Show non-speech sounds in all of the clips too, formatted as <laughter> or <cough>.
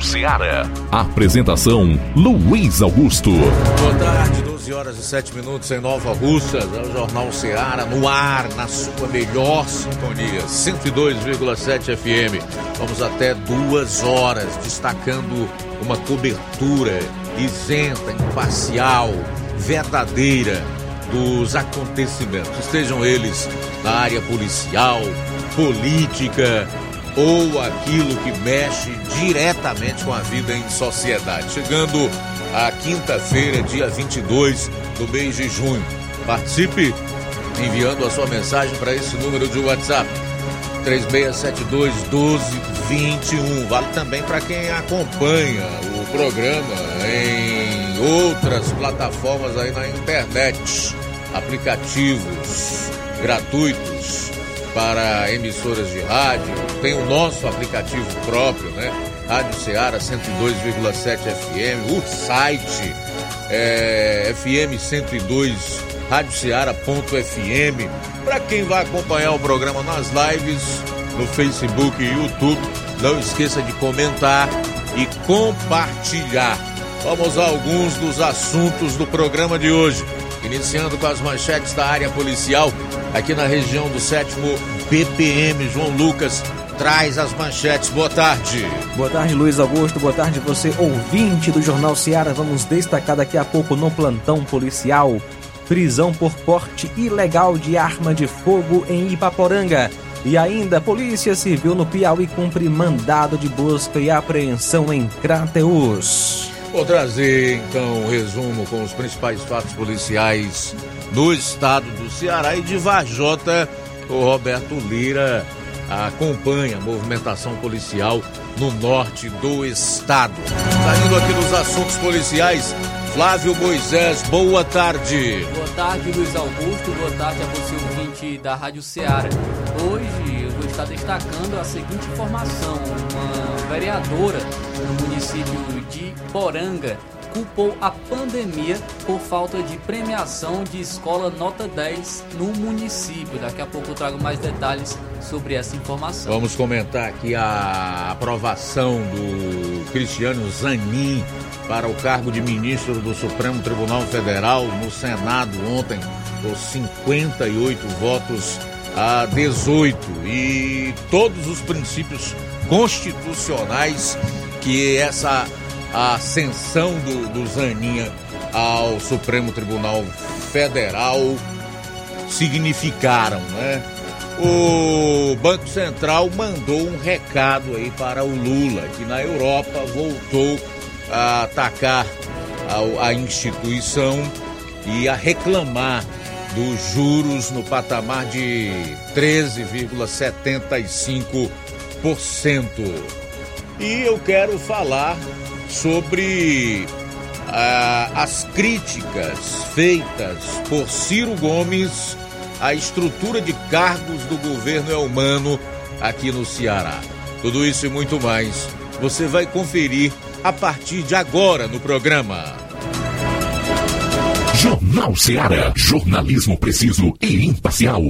Seara. Apresentação: Luiz Augusto. Boa tarde, 12 horas e 7 minutos em Nova Russa. É o Jornal Seara no ar, na sua melhor sintonia. 102,7 FM. Vamos até duas horas destacando uma cobertura isenta, imparcial, verdadeira dos acontecimentos, estejam eles na área policial, política ou aquilo que mexe diretamente com a vida em sociedade. Chegando a quinta-feira, dia 22 do mês de junho. Participe enviando a sua mensagem para esse número de WhatsApp 3672 1221. Vale também para quem acompanha o programa em outras plataformas aí na internet, aplicativos gratuitos para emissoras de rádio. Tem o nosso aplicativo próprio, né? Rádio Ceará 102,7 FM, o site é, FM 102 radioceara.fm. Para quem vai acompanhar o programa nas lives no Facebook e YouTube, não esqueça de comentar e compartilhar. Vamos a alguns dos assuntos do programa de hoje. Iniciando com as manchetes da área policial, aqui na região do sétimo BPM, João Lucas traz as manchetes. Boa tarde. Boa tarde, Luiz Augusto. Boa tarde, você ouvinte do Jornal Seara. Vamos destacar daqui a pouco no plantão policial prisão por porte ilegal de arma de fogo em Ipaporanga. E ainda, Polícia Civil no Piauí cumpre mandado de busca e apreensão em Crateus. Vou trazer então um resumo com os principais fatos policiais no estado do Ceará e de Vajota, o Roberto Lira acompanha a movimentação policial no norte do estado. Saindo aqui dos assuntos policiais, Flávio Moisés, boa tarde. Boa tarde, Luiz Augusto. Boa tarde a você, ouvinte da Rádio Ceará. Hoje eu vou estar destacando a seguinte informação: uma vereadora no município de Poranga culpou a pandemia por falta de premiação de escola nota 10 no município. Daqui a pouco eu trago mais detalhes sobre essa informação. Vamos comentar aqui a aprovação do Cristiano Zanin para o cargo de ministro do Supremo Tribunal Federal no Senado ontem, por 58 votos a 18 e todos os princípios constitucionais que essa ascensão do, do Zaninha ao Supremo Tribunal Federal significaram, né? O Banco Central mandou um recado aí para o Lula, que na Europa voltou a atacar a, a instituição e a reclamar dos juros no patamar de 13,75%. E eu quero falar sobre ah, as críticas feitas por Ciro Gomes à estrutura de cargos do governo Elmano aqui no Ceará. Tudo isso e muito mais você vai conferir a partir de agora no programa. Jornal Ceará, jornalismo preciso e imparcial.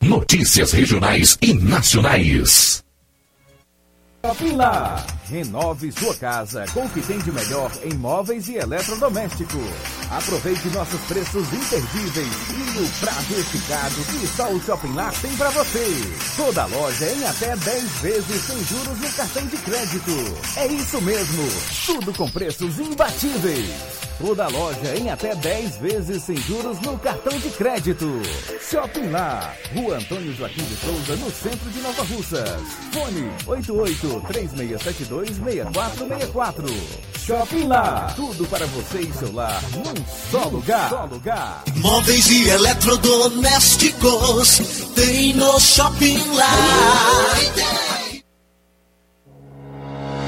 Notícias regionais e nacionais. Lá. Renove sua casa com o que tem de melhor em móveis e eletrodomésticos. Aproveite nossos preços imperdíveis e o prazo esticado que só o Shopping Lá tem para você. Toda loja em até 10 vezes sem juros no cartão de crédito. É isso mesmo, tudo com preços imbatíveis. Toda loja em até 10 vezes sem juros no cartão de crédito. Shopping Lá, Rua Antônio Joaquim de Souza, no centro de Nova Russas. Fone 88-3672-6464. Shopping Lá, tudo para você e seu lar num só lugar. Só lugar. Móveis e eletrodomésticos tem no Shopping Lá.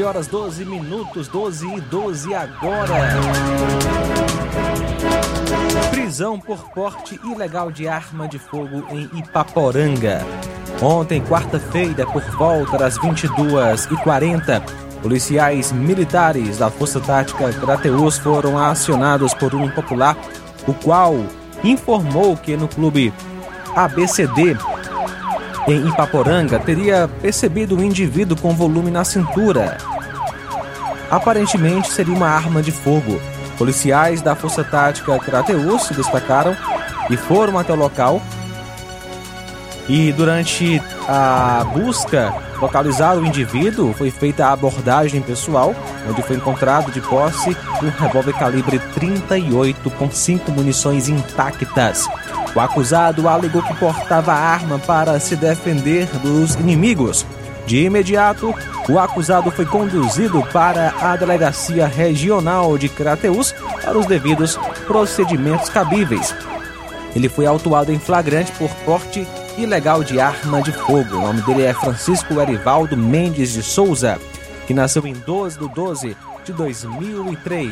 Doze horas, doze minutos, doze e doze agora. Prisão por porte ilegal de arma de fogo em Ipaporanga. Ontem, quarta-feira, por volta das 22h40, policiais militares da Força Tática Crateus foram acionados por um popular, o qual informou que no clube ABCD em Ipaporanga teria percebido um indivíduo com volume na cintura. Aparentemente seria uma arma de fogo. Policiais da Força Tática Crateus se destacaram e foram até o local e durante a busca localizar o indivíduo, foi feita a abordagem pessoal, onde foi encontrado de posse um revólver calibre 38 com cinco munições intactas. O acusado alegou que portava a arma para se defender dos inimigos. De imediato, o acusado foi conduzido para a Delegacia Regional de Crateus para os devidos procedimentos cabíveis. Ele foi autuado em flagrante por porte ilegal de arma de fogo. O nome dele é Francisco Erivaldo Mendes de Souza, que nasceu em 12 de 12 de 2003.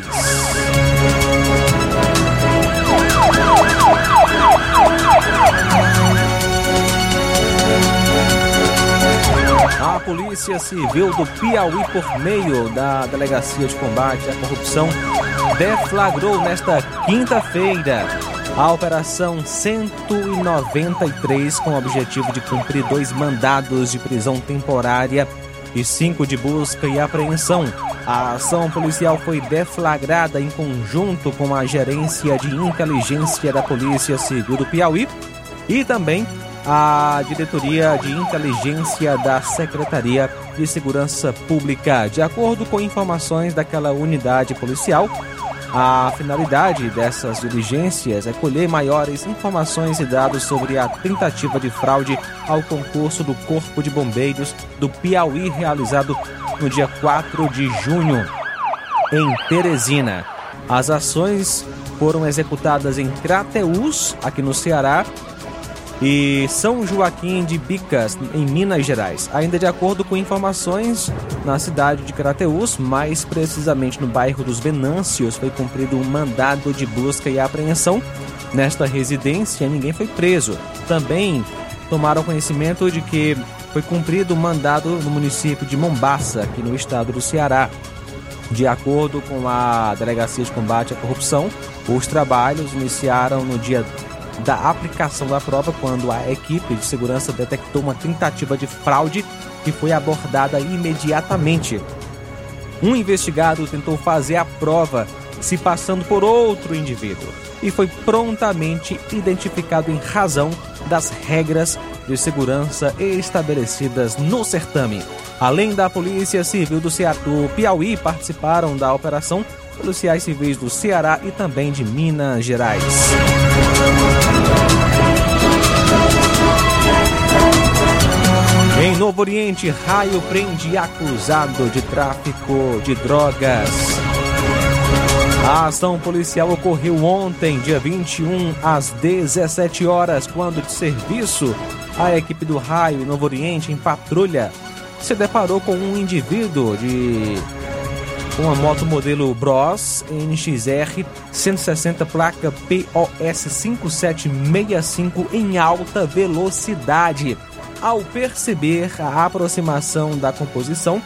A Polícia Civil do Piauí, por meio da Delegacia de Combate à Corrupção, deflagrou nesta quinta-feira a Operação 193, com o objetivo de cumprir dois mandados de prisão temporária e cinco de busca e apreensão. A ação policial foi deflagrada em conjunto com a Gerência de Inteligência da Polícia Civil do Piauí e também a Diretoria de Inteligência da Secretaria de Segurança Pública. De acordo com informações daquela unidade policial, a finalidade dessas diligências é colher maiores informações e dados sobre a tentativa de fraude ao concurso do Corpo de Bombeiros do Piauí, realizado no dia 4 de junho, em Teresina. As ações foram executadas em Crateús, aqui no Ceará, e São Joaquim de Bicas, em Minas Gerais. Ainda de acordo com informações, na cidade de Crateús, mais precisamente no bairro dos Venâncios, foi cumprido um mandado de busca e apreensão. Nesta residência, ninguém foi preso. Também tomaram conhecimento de que foi cumprido um mandado no município de Mombaça, aqui no estado do Ceará. De acordo com a Delegacia de Combate à Corrupção, os trabalhos iniciaram no dia da aplicação da prova quando a equipe de segurança detectou uma tentativa de fraude que foi abordada imediatamente. Um investigado tentou fazer a prova se passando por outro indivíduo e foi prontamente identificado em razão das regras de segurança estabelecidas no certame. Além da Polícia Civil do, Ceará, Piauí, participaram da operação policiais civis do Ceará e também de Minas Gerais. Em Novo Oriente, raio prende acusado de tráfico de drogas. A ação policial ocorreu ontem, dia 21, às 17 horas, quando de serviço, a equipe do Raio Novo Oriente, em patrulha, se deparou com um indivíduo de uma moto modelo Bros NXR 160 placa POS 5765 em alta velocidade. Ao perceber a aproximação da composição,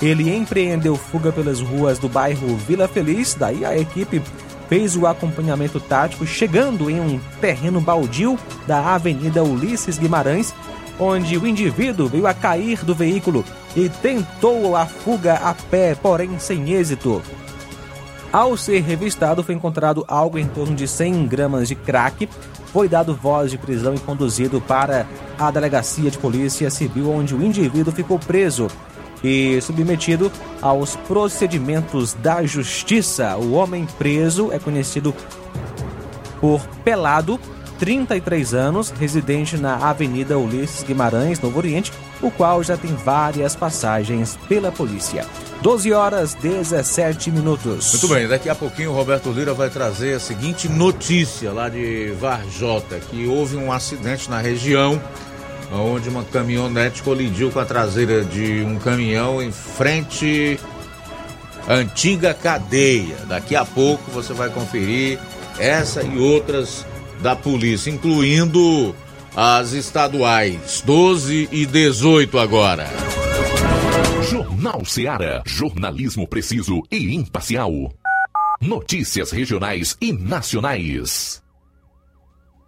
ele empreendeu fuga pelas ruas do bairro Vila Feliz, daí a equipe fez o acompanhamento tático, chegando em um terreno baldio da Avenida Ulisses Guimarães, onde o indivíduo veio a cair do veículo e tentou a fuga a pé, porém sem êxito. Ao ser revistado, foi encontrado algo em torno de 100 gramas de crack. Foi dado voz de prisão e conduzido para a delegacia de polícia civil, onde o indivíduo ficou preso e submetido aos procedimentos da justiça. O homem preso é conhecido por Pelado, 33 anos, residente na Avenida Ulisses Guimarães, Novo Oriente, o qual já tem várias passagens pela polícia. 12 horas 17 minutos. Muito bem, daqui a pouquinho o Roberto Lira vai trazer a seguinte notícia lá de Varjota, que houve um acidente na região onde uma caminhonete colidiu com a traseira de um caminhão em frente à antiga cadeia. Daqui a pouco você vai conferir essa e outras da polícia, incluindo as estaduais 12 e 18 agora. Jornal Seara. Jornalismo preciso e imparcial. Notícias regionais e nacionais.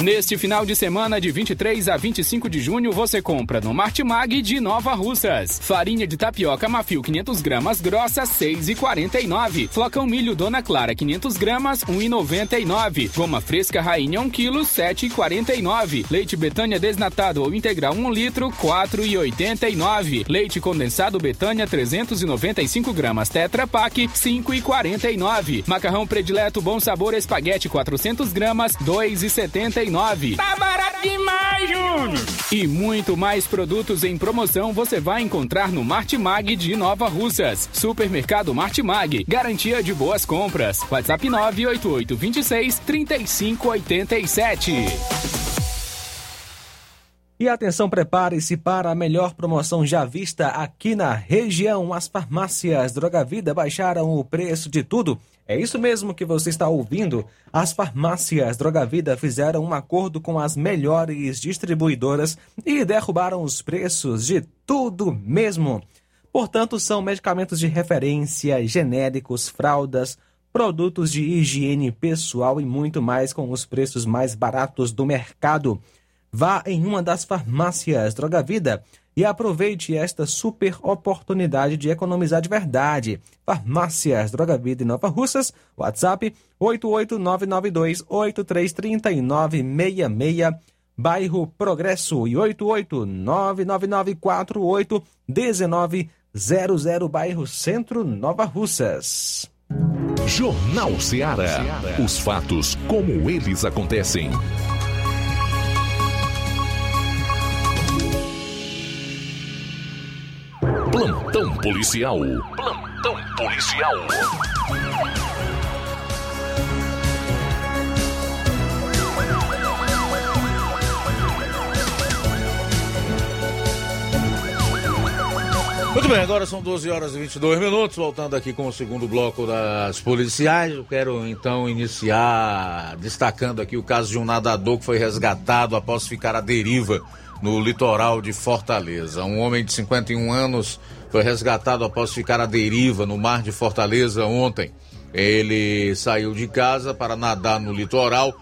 Neste final de semana, de 23 a 25 de junho, você compra no Martimag de Nova Russas. Farinha de tapioca Mafio 500 gramas grossa, 6,49. Flocão milho Dona Clara 500 gramas, 1,99. Goma fresca Rainha 1 kg, 7,49. Leite Betânia desnatado ou integral 1 litro, 4,89. Leite condensado Betânia 395 gramas Tetra Pak, 5,49. Macarrão predileto Bom Sabor Espaguete 400 gramas, 2,79. Tá barato demais, Júnior! E muito mais produtos em promoção você vai encontrar no Martimag de Nova Russas. Supermercado Martimag, garantia de boas compras. WhatsApp 988 26 3587. E atenção, prepare-se para a melhor promoção já vista aqui na região. As farmácias Droga Vida baixaram o preço de tudo. É isso mesmo que você está ouvindo. As farmácias Droga Vida fizeram um acordo com as melhores distribuidoras e derrubaram os preços de tudo mesmo. Portanto, são medicamentos de referência, genéricos, fraldas, produtos de higiene pessoal e muito mais com os preços mais baratos do mercado. Vá em uma das farmácias Droga Vida e aproveite esta super oportunidade de economizar de verdade. Farmácias Droga Vida em Nova Russas, WhatsApp 88992833966, bairro Progresso e 88999481900, bairro Centro, Nova Russas. Jornal Ceará. Os fatos como eles acontecem. Plantão policial. Plantão policial. Muito bem, agora são 12 horas e 22 minutos. Voltando aqui com o segundo bloco das policiais, eu quero então iniciar destacando aqui o caso de um nadador que foi resgatado após ficar à deriva no litoral de Fortaleza. Um homem de 51 anos foi resgatado após ficar à deriva no mar de Fortaleza ontem. Ele saiu de casa para nadar no litoral,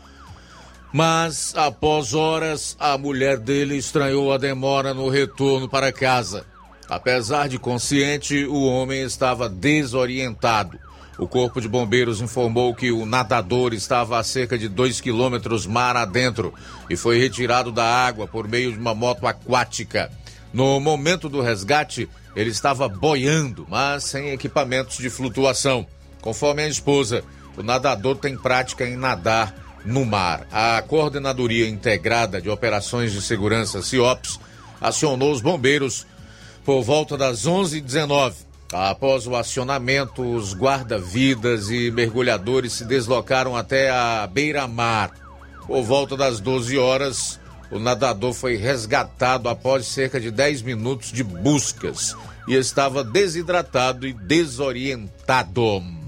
mas após horas a mulher dele estranhou a demora no retorno para casa. Apesar de consciente, o homem estava desorientado. O Corpo de Bombeiros informou que o nadador estava a cerca de 2 quilômetros mar adentro e foi retirado da água por meio de uma moto aquática. No momento do resgate, ele estava boiando, mas sem equipamentos de flutuação. Conforme a esposa, o nadador tem prática em nadar no mar. A Coordenadoria Integrada de Operações de Segurança, CIOPS, acionou os bombeiros por volta das 11h19. Após o acionamento, os guarda-vidas e mergulhadores se deslocaram até a beira-mar. Por volta das 12 horas, o nadador foi resgatado após cerca de 10 minutos de buscas e estava desidratado e desorientado.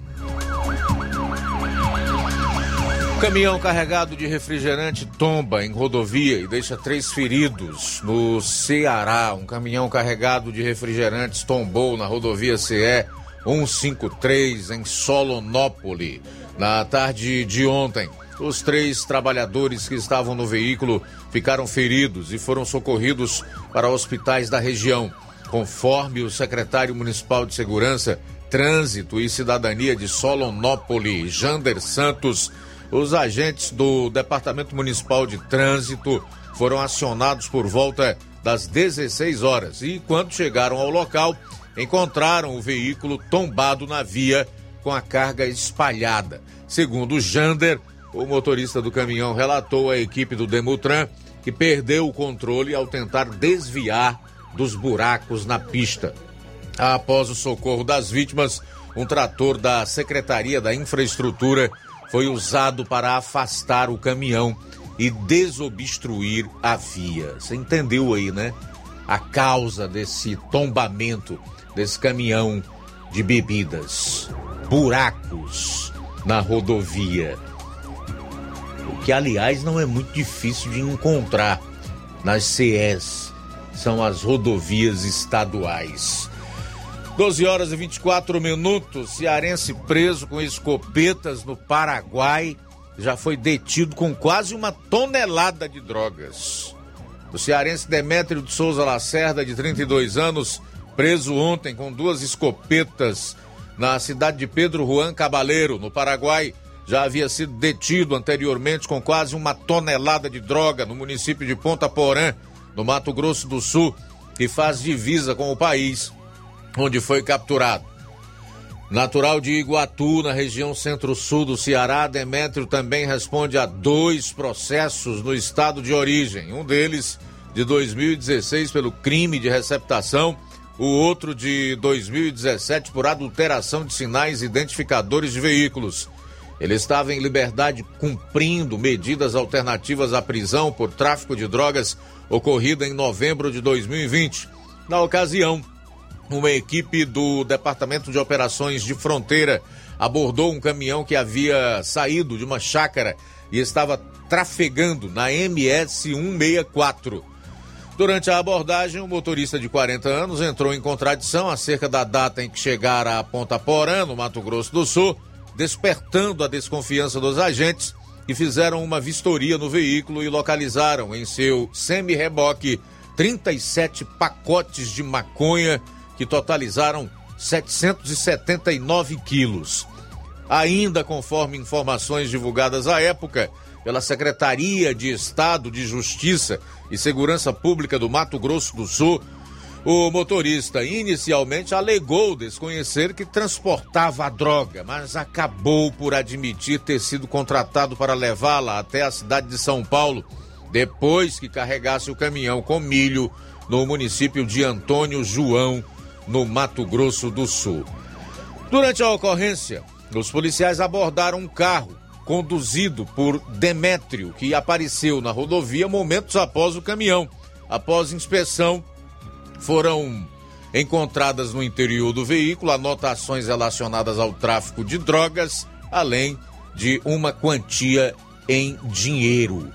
Caminhão carregado de refrigerante tomba em rodovia e deixa três feridos no Ceará. Um caminhão carregado de refrigerantes tombou na rodovia CE 153 em Solonópole na tarde de ontem. Os três trabalhadores que estavam no veículo ficaram feridos e foram socorridos para hospitais da região. Conforme o secretário municipal de Segurança, Trânsito e Cidadania de Solonópole, Jander Santos, os agentes do Departamento Municipal de Trânsito foram acionados por volta das 16 horas e, quando chegaram ao local, encontraram o veículo tombado na via com a carga espalhada. Segundo Jander, o motorista do caminhão relatou à equipe do Demutran que perdeu o controle ao tentar desviar dos buracos na pista. Após o socorro das vítimas, um trator da Secretaria da Infraestrutura foi usado para afastar o caminhão e desobstruir a via. Você entendeu aí, né? A causa desse tombamento desse caminhão de bebidas. Buracos na rodovia. O que, aliás, não é muito difícil de encontrar nas CEs. São as rodovias estaduais. 12 horas e 24 minutos. Cearense preso com escopetas no Paraguai já foi detido com quase uma tonelada de drogas. O cearense Demétrio de Souza Lacerda, de 32 anos, preso ontem com duas escopetas na cidade de Pedro Juan Cabaleiro, no Paraguai, já havia sido detido anteriormente com quase uma tonelada de droga no município de Ponta Porã, no Mato Grosso do Sul, que faz divisa com o país onde foi capturado. Natural de Iguatu, na região centro-sul do Ceará, Demétrio também responde a dois processos no estado de origem. Um deles de 2016 pelo crime de receptação, o outro de 2017 por adulteração de sinais identificadores de veículos. Ele estava em liberdade cumprindo medidas alternativas à prisão por tráfico de drogas ocorrida em novembro de 2020. Na ocasião, uma equipe do Departamento de Operações de Fronteira abordou um caminhão que havia saído de uma chácara e estava trafegando na MS 164. Durante a abordagem, o motorista de 40 anos entrou em contradição acerca da data em que chegara a Ponta Porã, no Mato Grosso do Sul, despertando a desconfiança dos agentes que fizeram uma vistoria no veículo e localizaram em seu semi-reboque 37 pacotes de maconha que totalizaram 779 quilos. Ainda conforme informações divulgadas à época pela Secretaria de Estado de Justiça e Segurança Pública do Mato Grosso do Sul, o motorista inicialmente alegou desconhecer que transportava a droga, mas acabou por admitir ter sido contratado para levá-la até a cidade de São Paulo, depois que carregasse o caminhão com milho no município de Antônio João, no Mato Grosso do Sul. Durante a ocorrência, os policiais abordaram um carro conduzido por Demétrio, que apareceu na rodovia momentos após o caminhão. Após inspeção, foram encontradas no interior do veículo anotações relacionadas ao tráfico de drogas, além de uma quantia em dinheiro.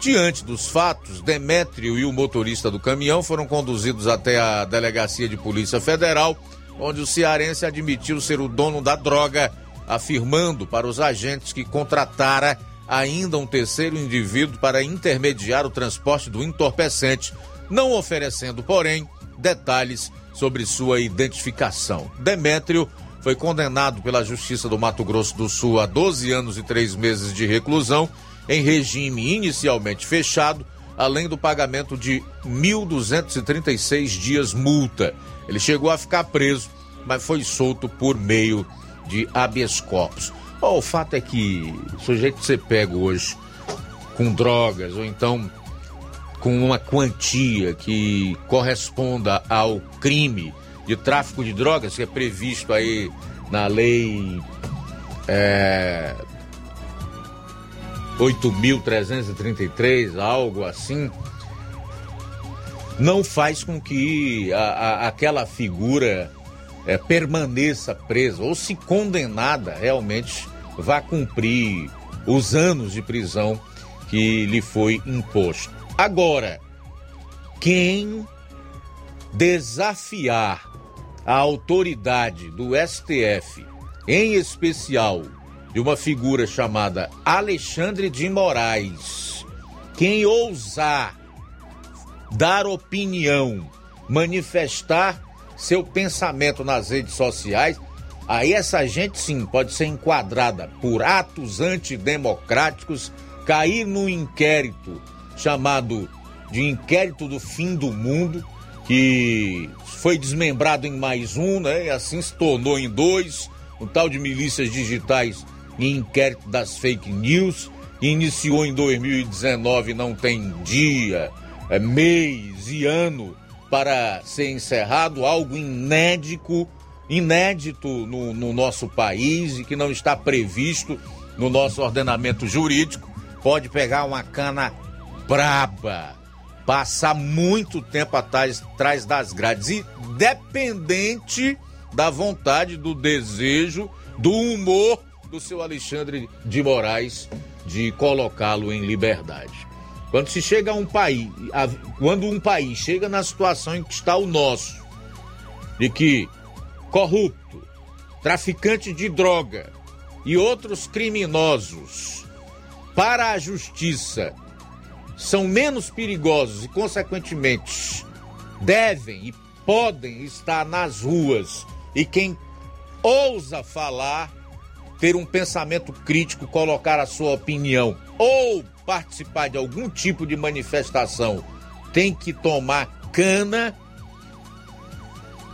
Diante dos fatos, Demétrio e o motorista do caminhão foram conduzidos até a delegacia de Polícia Federal, onde o cearense admitiu ser o dono da droga, afirmando para os agentes que contratara ainda um terceiro indivíduo para intermediar o transporte do entorpecente, não oferecendo, porém, detalhes sobre sua identificação. Demétrio foi condenado pela Justiça do Mato Grosso do Sul a 12 anos e 3 meses de reclusão, em regime inicialmente fechado, além do pagamento de 1.236 dias multa. Ele chegou a ficar preso, mas foi solto por meio de habeas corpus. Oh, o fato é que o sujeito ser pego hoje com drogas ou então com uma quantia que corresponda ao crime de tráfico de drogas que é previsto aí na lei é, 8.333, algo assim, não faz com que a, a, aquela figura é, permaneça presa ou se condenada realmente vá cumprir os anos de prisão que lhe foi imposto. Agora, quem desafiar a autoridade do STF, em especial de uma figura chamada Alexandre de Moraes, quem ousar dar opinião, manifestar seu pensamento nas redes sociais, aí essa gente sim pode ser enquadrada por atos antidemocráticos, cair no inquérito chamado de Inquérito do Fim do Mundo, que foi desmembrado em mais um, né? E assim se tornou em dois, o tal de milícias digitais e inquérito das fake news, iniciou em 2019, não tem dia, é, mês e ano para ser encerrado, algo inédito, inédito no, no nosso país e que não está previsto no nosso ordenamento jurídico. Pode pegar uma cana braba, passar muito tempo atrás, atrás das grades, independente da vontade, do desejo, do humor do seu Alexandre de Moraes de colocá-lo em liberdade. Quando se chega a um país, a, quando um país chega na situação em que está o nosso, de que corrupto, traficante de droga e outros criminosos para a justiça são menos perigosos e, consequentemente, devem e podem estar nas ruas. E quem ousa falar, ter um pensamento crítico, colocar a sua opinião ou participar de algum tipo de manifestação, tem que tomar cana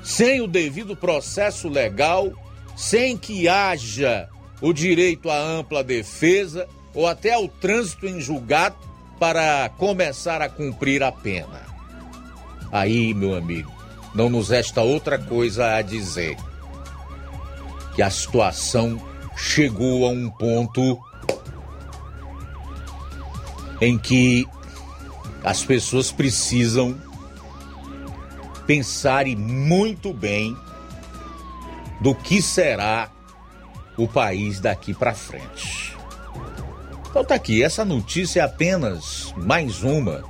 sem o devido processo legal, sem que haja o direito à ampla defesa ou até ao trânsito em julgado para começar a cumprir a pena. Aí, meu amigo, não nos resta outra coisa a dizer. Que a situação chegou a um ponto em que as pessoas precisam pensar muito bem do que será o país daqui para frente. Então tá aqui, essa notícia é apenas mais uma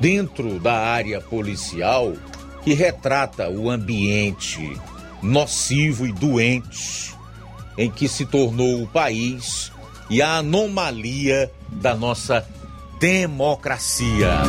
dentro da área policial que retrata o ambiente nocivo e doente em que se tornou o país e a anomalia da nossa democracia.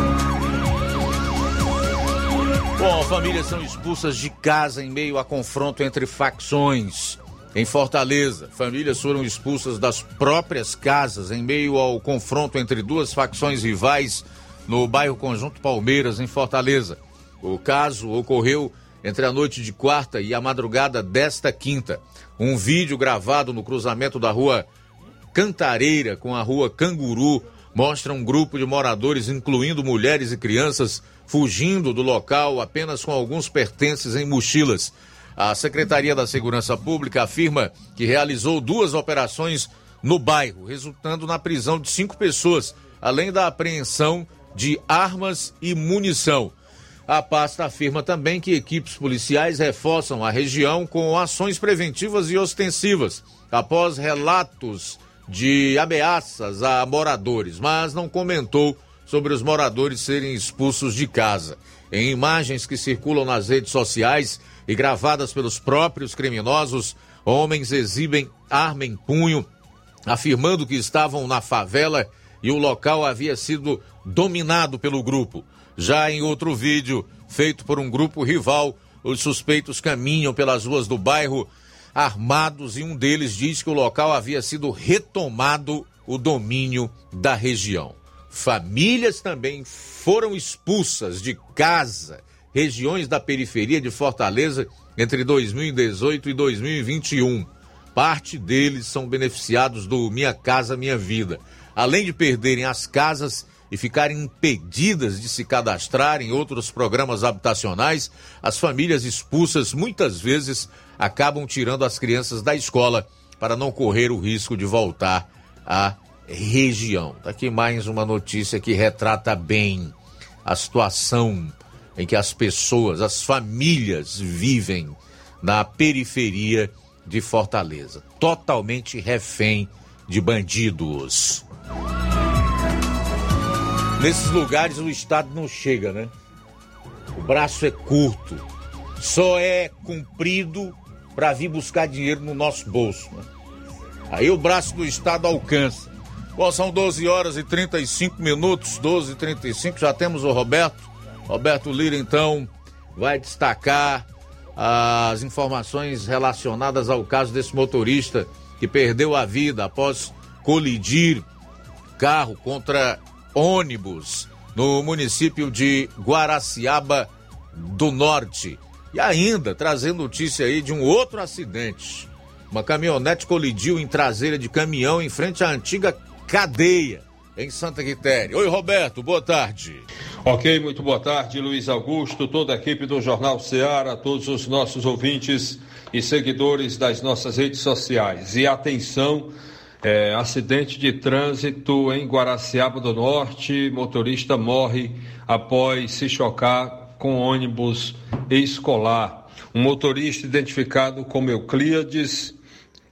Bom, famílias são expulsas de casa em meio a confronto entre facções. Em Fortaleza, famílias foram expulsas das próprias casas em meio ao confronto entre duas facções rivais no bairro Conjunto Palmeiras, em Fortaleza. O caso ocorreu entre a noite de quarta e a madrugada desta quinta. Um vídeo gravado no cruzamento da rua Cantareira com a rua Canguru mostra um grupo de moradores, incluindo mulheres e crianças, fugindo do local apenas com alguns pertences em mochilas. A Secretaria da Segurança Pública afirma que realizou duas operações no bairro, resultando na prisão de cinco pessoas, além da apreensão de armas e munição. A pasta afirma também que equipes policiais reforçam a região com ações preventivas e ostensivas, após relatos de ameaças a moradores, mas não comentou sobre os moradores serem expulsos de casa. Em imagens que circulam nas redes sociais e gravadas pelos próprios criminosos, homens exibem arma em punho, afirmando que estavam na favela e o local havia sido dominado pelo grupo. Já em outro vídeo, feito por um grupo rival, os suspeitos caminham pelas ruas do bairro armados e um deles diz que o local havia sido retomado o domínio da região. Famílias também foram expulsas de casa, regiões da periferia de Fortaleza entre 2018 e 2021. Parte deles são beneficiados do Minha Casa Minha Vida. Além de perderem as casas, e ficarem impedidas de se cadastrar em outros programas habitacionais, as famílias expulsas muitas vezes acabam tirando as crianças da escola para não correr o risco de voltar à região. Tá aqui mais uma notícia que retrata bem a situação em que as pessoas, as famílias vivem na periferia de Fortaleza, totalmente refém de bandidos. Nesses lugares o Estado não chega, né? O braço é curto, só é cumprido para vir buscar dinheiro no nosso bolso. Né? Aí o braço do Estado alcança. Bom, são 12 horas e 35 minutos, 12 e 35, já temos o Roberto. Roberto Lira, então, vai destacar as informações relacionadas ao caso desse motorista que perdeu a vida após colidir carro contra ônibus no município de Guaraciaba do Norte. E ainda trazendo notícia aí de um outro acidente. Uma caminhonete colidiu em traseira de caminhão em frente à antiga cadeia em Santa Quitéria. Oi, Roberto, boa tarde. Ok, muito boa tarde, Luiz Augusto, toda a equipe do Jornal Ceará, todos os nossos ouvintes e seguidores das nossas redes sociais. E atenção é, acidente de trânsito em Guaraciaba do Norte. Motorista morre após se chocar com ônibus escolar. Um motorista identificado como Euclides,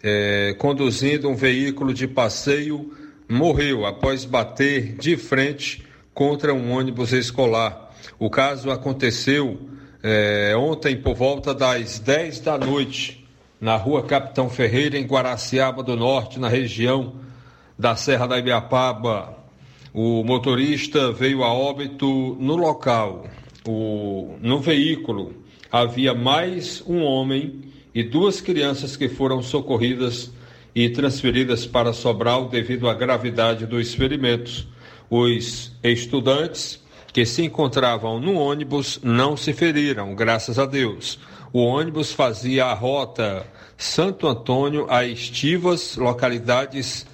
é, conduzindo um veículo de passeio, morreu após bater de frente contra um ônibus escolar. O caso aconteceu é, ontem por volta das 10 da noite na rua Capitão Ferreira, em Guaraciaba do Norte, na região da Serra da Ibiapaba. O motorista veio a óbito no local. O, no veículo havia mais um homem e duas crianças que foram socorridas e transferidas para Sobral devido à gravidade dos ferimentos. Os estudantes que se encontravam no ônibus não se feriram, graças a Deus. O ônibus fazia a rota Santo Antônio a Estivas, localidades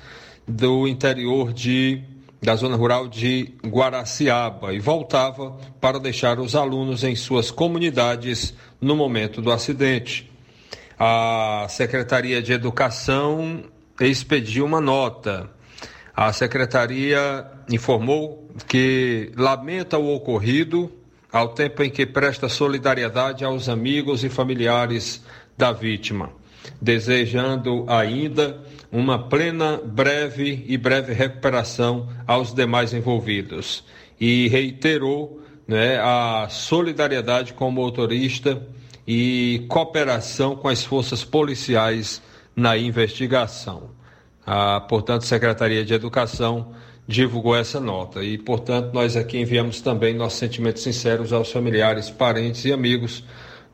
do interior de da zona rural de Guaraciaba e voltava para deixar os alunos em suas comunidades no momento do acidente. a Secretaria de Educação expediu uma nota. A secretaria informou que lamenta o ocorrido ao tempo em que presta solidariedade aos amigos e familiares da vítima, desejando ainda uma plena, breve e breve recuperação aos demais envolvidos. E reiterou né, a solidariedade com o motorista e cooperação com as forças policiais na investigação. A, portanto, Secretaria de Educação divulgou essa nota e, portanto, nós aqui enviamos também nossos sentimentos sinceros aos familiares, parentes e amigos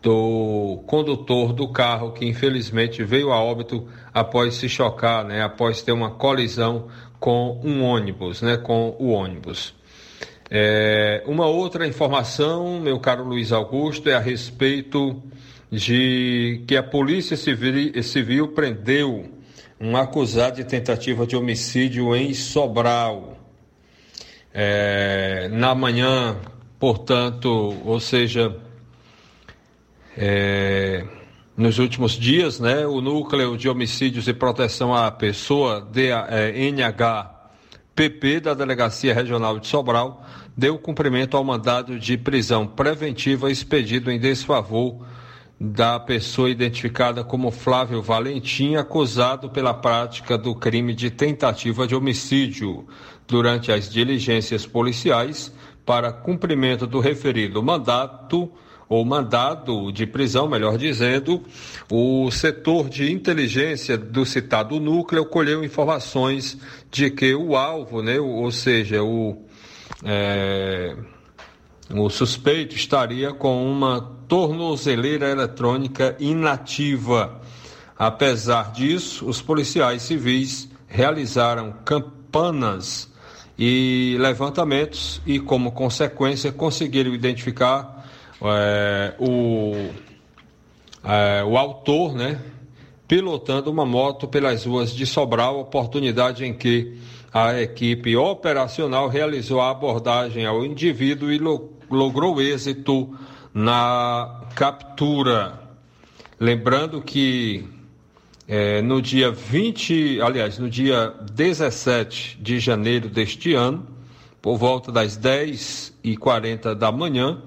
do condutor do carro que infelizmente veio a óbito após se chocar, né, após ter uma colisão com um ônibus, né, com o ônibus. É, uma outra informação, meu caro Luiz Augusto, é a respeito de que a Polícia Civil, Civil prendeu um acusado de tentativa de homicídio em Sobral. É, na manhã, portanto, ou seja, é, nos últimos dias, né, o Núcleo de Homicídios e Proteção à Pessoa, DNH, PP da Delegacia Regional de Sobral deu cumprimento ao mandado de prisão preventiva expedido em desfavor da pessoa identificada como Flávio Valentim, acusado pela prática do crime de tentativa de homicídio. Durante as diligências policiais, para cumprimento do referido mandato, ou mandado de prisão, melhor dizendo, o setor de inteligência do citado núcleo colheu informações de que o alvo, né, ou seja, o, é, o suspeito estaria com uma tornozeleira eletrônica inativa. Apesar disso, os policiais civis realizaram campanas e levantamentos e, como consequência, conseguiram identificar é, o, é, o autor, né, pilotando uma moto pelas ruas de Sobral, oportunidade em que a equipe operacional realizou a abordagem ao indivíduo e lo, logrou êxito na captura. Lembrando que é, no dia 20, aliás, no dia 17 de janeiro deste ano, por volta das 10h40 da manhã,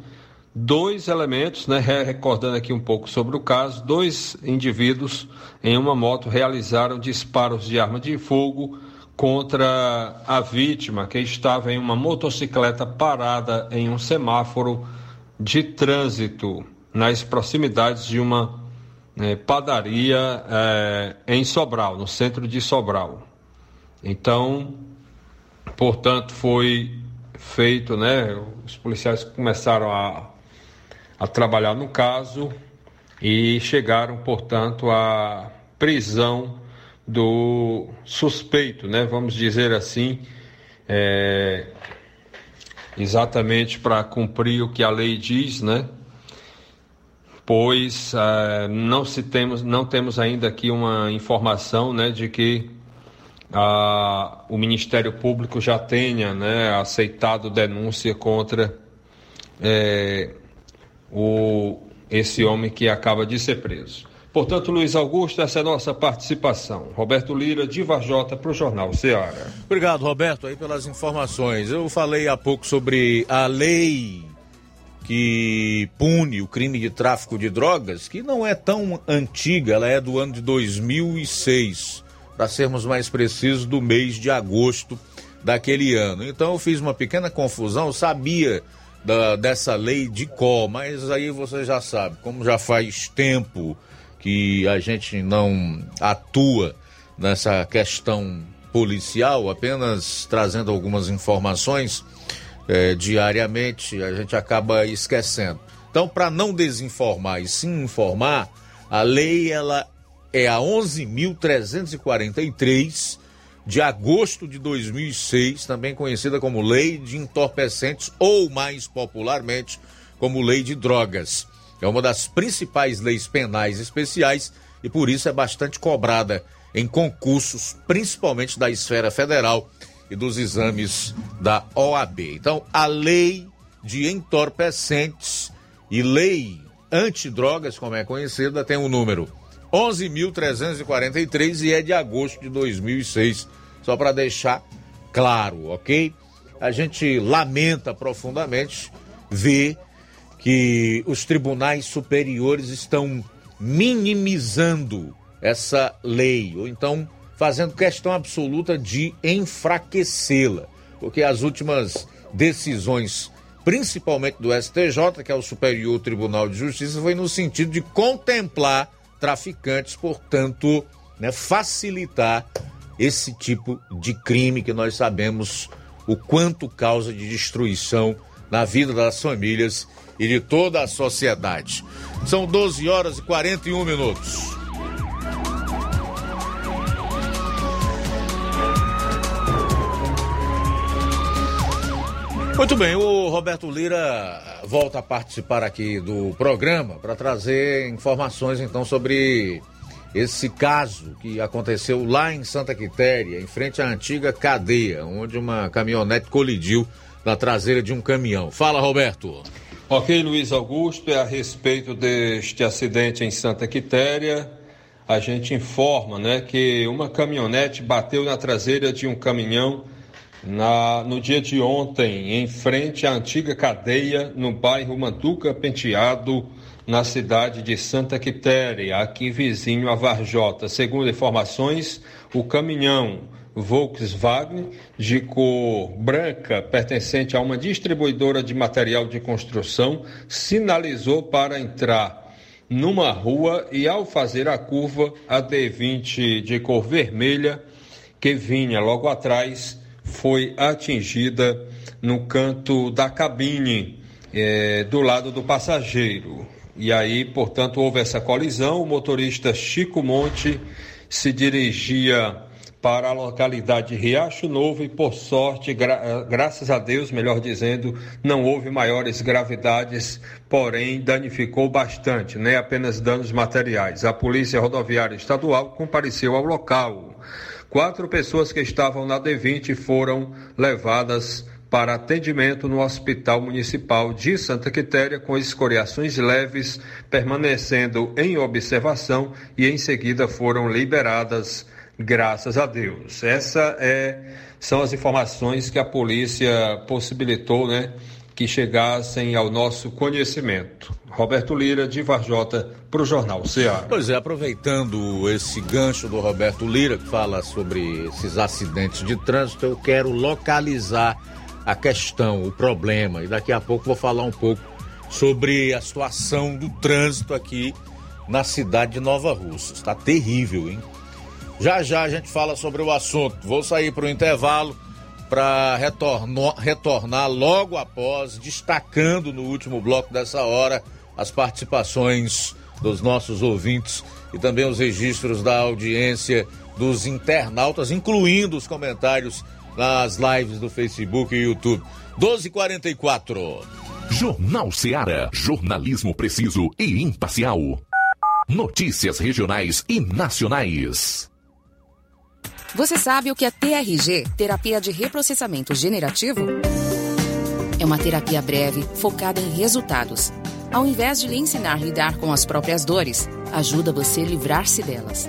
dois elementos, né, recordando aqui um pouco sobre o caso, dois indivíduos em uma moto realizaram disparos de arma de fogo contra a vítima, que estava em uma motocicleta parada em um semáforo de trânsito nas proximidades de uma né, padaria é, em Sobral, no centro de Sobral. Então, portanto, foi feito, né? Os policiais começaram a a trabalhar no caso e chegaram, portanto, à prisão do suspeito, né? Vamos dizer assim, é, exatamente para cumprir o que a lei diz, né? Pois é, não se temos, não temos ainda aqui uma informação, né, de que o Ministério Público já tenha, né, aceitado denúncia contra é, o, esse homem que acaba de ser preso. Portanto, Luiz Augusto, essa é a nossa participação. Roberto Lira, de Varjota, para o Jornal Ceará. Obrigado, Roberto, aí pelas informações. Eu falei há pouco sobre a lei que pune o crime de tráfico de drogas, que não é tão antiga, ela é do ano de 2006, para sermos mais precisos, do mês de agosto daquele ano. Então eu fiz uma pequena confusão, sabia da, dessa lei de có, mas aí você já sabe, como já faz tempo que a gente não atua nessa questão policial, apenas trazendo algumas informações é, diariamente, a gente acaba esquecendo. Então, para não desinformar e sim informar, a lei ela é a 11.343 de agosto de 2006, também conhecida como Lei de Entorpecentes ou mais popularmente como Lei de Drogas. É uma das principais leis penais especiais e por isso é bastante cobrada em concursos, principalmente da esfera federal e dos exames da OAB. Então, a Lei de Entorpecentes e Lei Antidrogas, como é conhecida, tem o um número 11.343 e é de agosto de 2006. Só para deixar claro, ok? A gente lamenta profundamente ver que os tribunais superiores estão minimizando essa lei, ou então fazendo questão absoluta de enfraquecê-la, porque as últimas decisões, principalmente do STJ, que é o Superior Tribunal de Justiça, foi no sentido de contemplar traficantes, portanto, né, facilitar esse tipo de crime que nós sabemos o quanto causa de destruição na vida das famílias e de toda a sociedade. São 12 horas e 41 minutos. Muito bem, o Roberto Lira volta a participar aqui do programa para trazer informações então sobre esse caso que aconteceu lá em Santa Quitéria, em frente à antiga cadeia, onde uma caminhonete colidiu na traseira de um caminhão. Fala, Roberto. Ok, Luiz Augusto, é a respeito deste acidente em Santa Quitéria. A gente informa né, que uma caminhonete bateu na traseira de um caminhão na, no dia de ontem, em frente à antiga cadeia, no bairro Manduca Penteado, na cidade de Santa Quitéria, aqui vizinho a Varjota. Segundo informações, o caminhão Volkswagen de cor branca, pertencente a uma distribuidora de material de construção, sinalizou para entrar numa rua e, ao fazer a curva, a D20 de cor vermelha, que vinha logo atrás, foi atingida no canto da cabine, é, do lado do passageiro. E aí, portanto, houve essa colisão. O motorista Chico Monte se dirigia para a localidade de Riacho Novo e, por sorte, gra graças a Deus, melhor dizendo, não houve maiores gravidades, porém danificou bastante, né? apenas danos materiais. A Polícia Rodoviária Estadual compareceu ao local. Quatro pessoas que estavam na D20 foram levadas para atendimento no Hospital Municipal de Santa Quitéria com escoriações leves, permanecendo em observação e em seguida foram liberadas, graças a Deus. Essa é são as informações que a polícia possibilitou, né, que chegassem ao nosso conhecimento. Roberto Lira, de Varjota, para o Jornal Ceará. Pois é, aproveitando esse gancho do Roberto Lira, que fala sobre esses acidentes de trânsito, eu quero localizar a questão, o problema, e daqui a pouco vou falar um pouco sobre a situação do trânsito aqui na cidade de Nova Rússia. Está terrível, hein? Já já a gente fala sobre o assunto. Vou sair para o intervalo para retornar logo após, destacando no último bloco dessa hora as participações dos nossos ouvintes e também os registros da audiência dos internautas, incluindo os comentários nas lives do Facebook e YouTube. 1244. Jornal Seara. Jornalismo preciso e imparcial. Notícias regionais e nacionais. Você sabe o que é TRG terapia de reprocessamento generativo? É uma terapia breve, focada em resultados. Ao invés de lhe ensinar a lidar com as próprias dores, ajuda você a livrar-se delas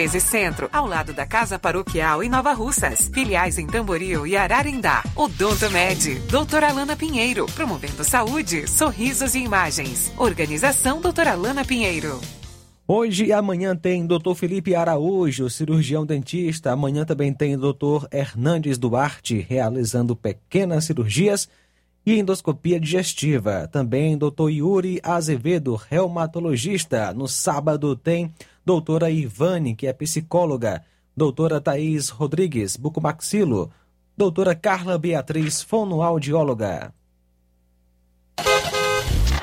1213 Centro, ao lado da Casa Paroquial em Nova Russas. Filiais em Tamboril e Ararindá. Odonto Med, doutora Alana Pinheiro, promovendo saúde, sorrisos e imagens. Organização doutora Alana Pinheiro. Hoje e amanhã tem Dr. Felipe Araújo, cirurgião dentista. Amanhã também tem Dr. Hernandes Duarte, realizando pequenas cirurgias e endoscopia digestiva. Também Dr. Yuri Azevedo, reumatologista. No sábado tem doutora Ivane, que é psicóloga, doutora Thaís Rodrigues, bucomaxilo, doutora Carla Beatriz, fonoaudióloga.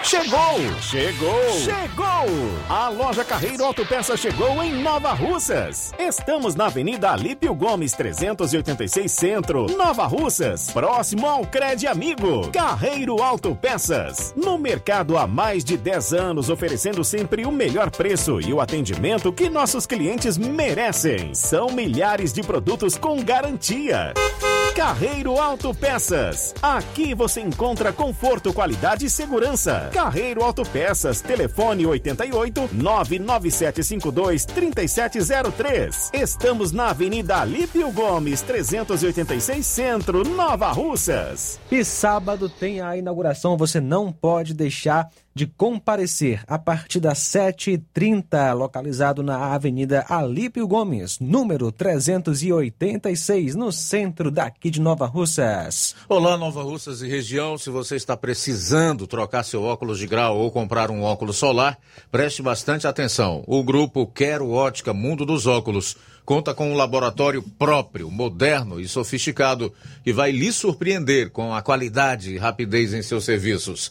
Chegou! Chegou! Chegou! A loja Carreiro Autopeças chegou em Nova Russas. Estamos na Avenida Alípio Gomes 386 Centro, Nova Russas, próximo ao Cred Amigo. Carreiro Autopeças. No mercado há mais de 10 anos, oferecendo sempre o melhor preço e o atendimento que nossos clientes merecem. São milhares de produtos com garantia. Carreiro Autopeças. Aqui você encontra conforto, qualidade e segurança. Carreiro Autopeças, telefone 88 99752 3703. Estamos na Avenida Alípio Gomes, 386 Centro, Nova Russas. E sábado tem a inauguração, você não pode deixar de comparecer a partir das 7h30, localizado na Avenida Alípio Gomes, número 386, no centro daqui de Nova Russas. Olá, Nova Russas e região. Se você está precisando trocar seu óculos de grau ou comprar um óculos solar, preste bastante atenção. O grupo Quero Ótica Mundo dos Óculos conta com um laboratório próprio, moderno e sofisticado que vai lhe surpreender com a qualidade e rapidez em seus serviços.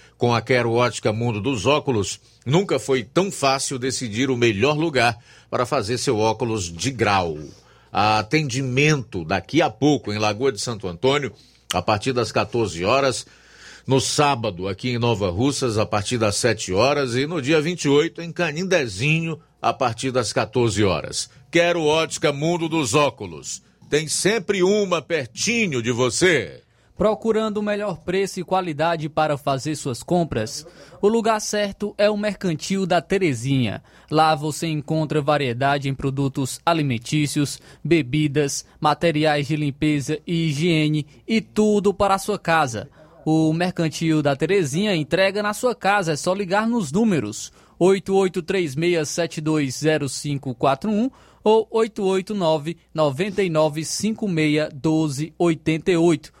com a Quero Ótica Mundo dos Óculos, nunca foi tão fácil decidir o melhor lugar para fazer seu óculos de grau. Atendimento daqui a pouco em Lagoa de Santo Antônio, a partir das 14 horas. No sábado, aqui em Nova Russas, a partir das 7 horas. E no dia 28, em Canindezinho, a partir das 14 horas. Quero Ótica Mundo dos Óculos. Tem sempre uma pertinho de você. Procurando o melhor preço e qualidade para fazer suas compras? O lugar certo é o Mercantil da Terezinha. Lá você encontra variedade em produtos alimentícios, bebidas, materiais de limpeza e higiene e tudo para a sua casa. O Mercantil da Terezinha entrega na sua casa, é só ligar nos números 8836720541 ou 889 9956 1288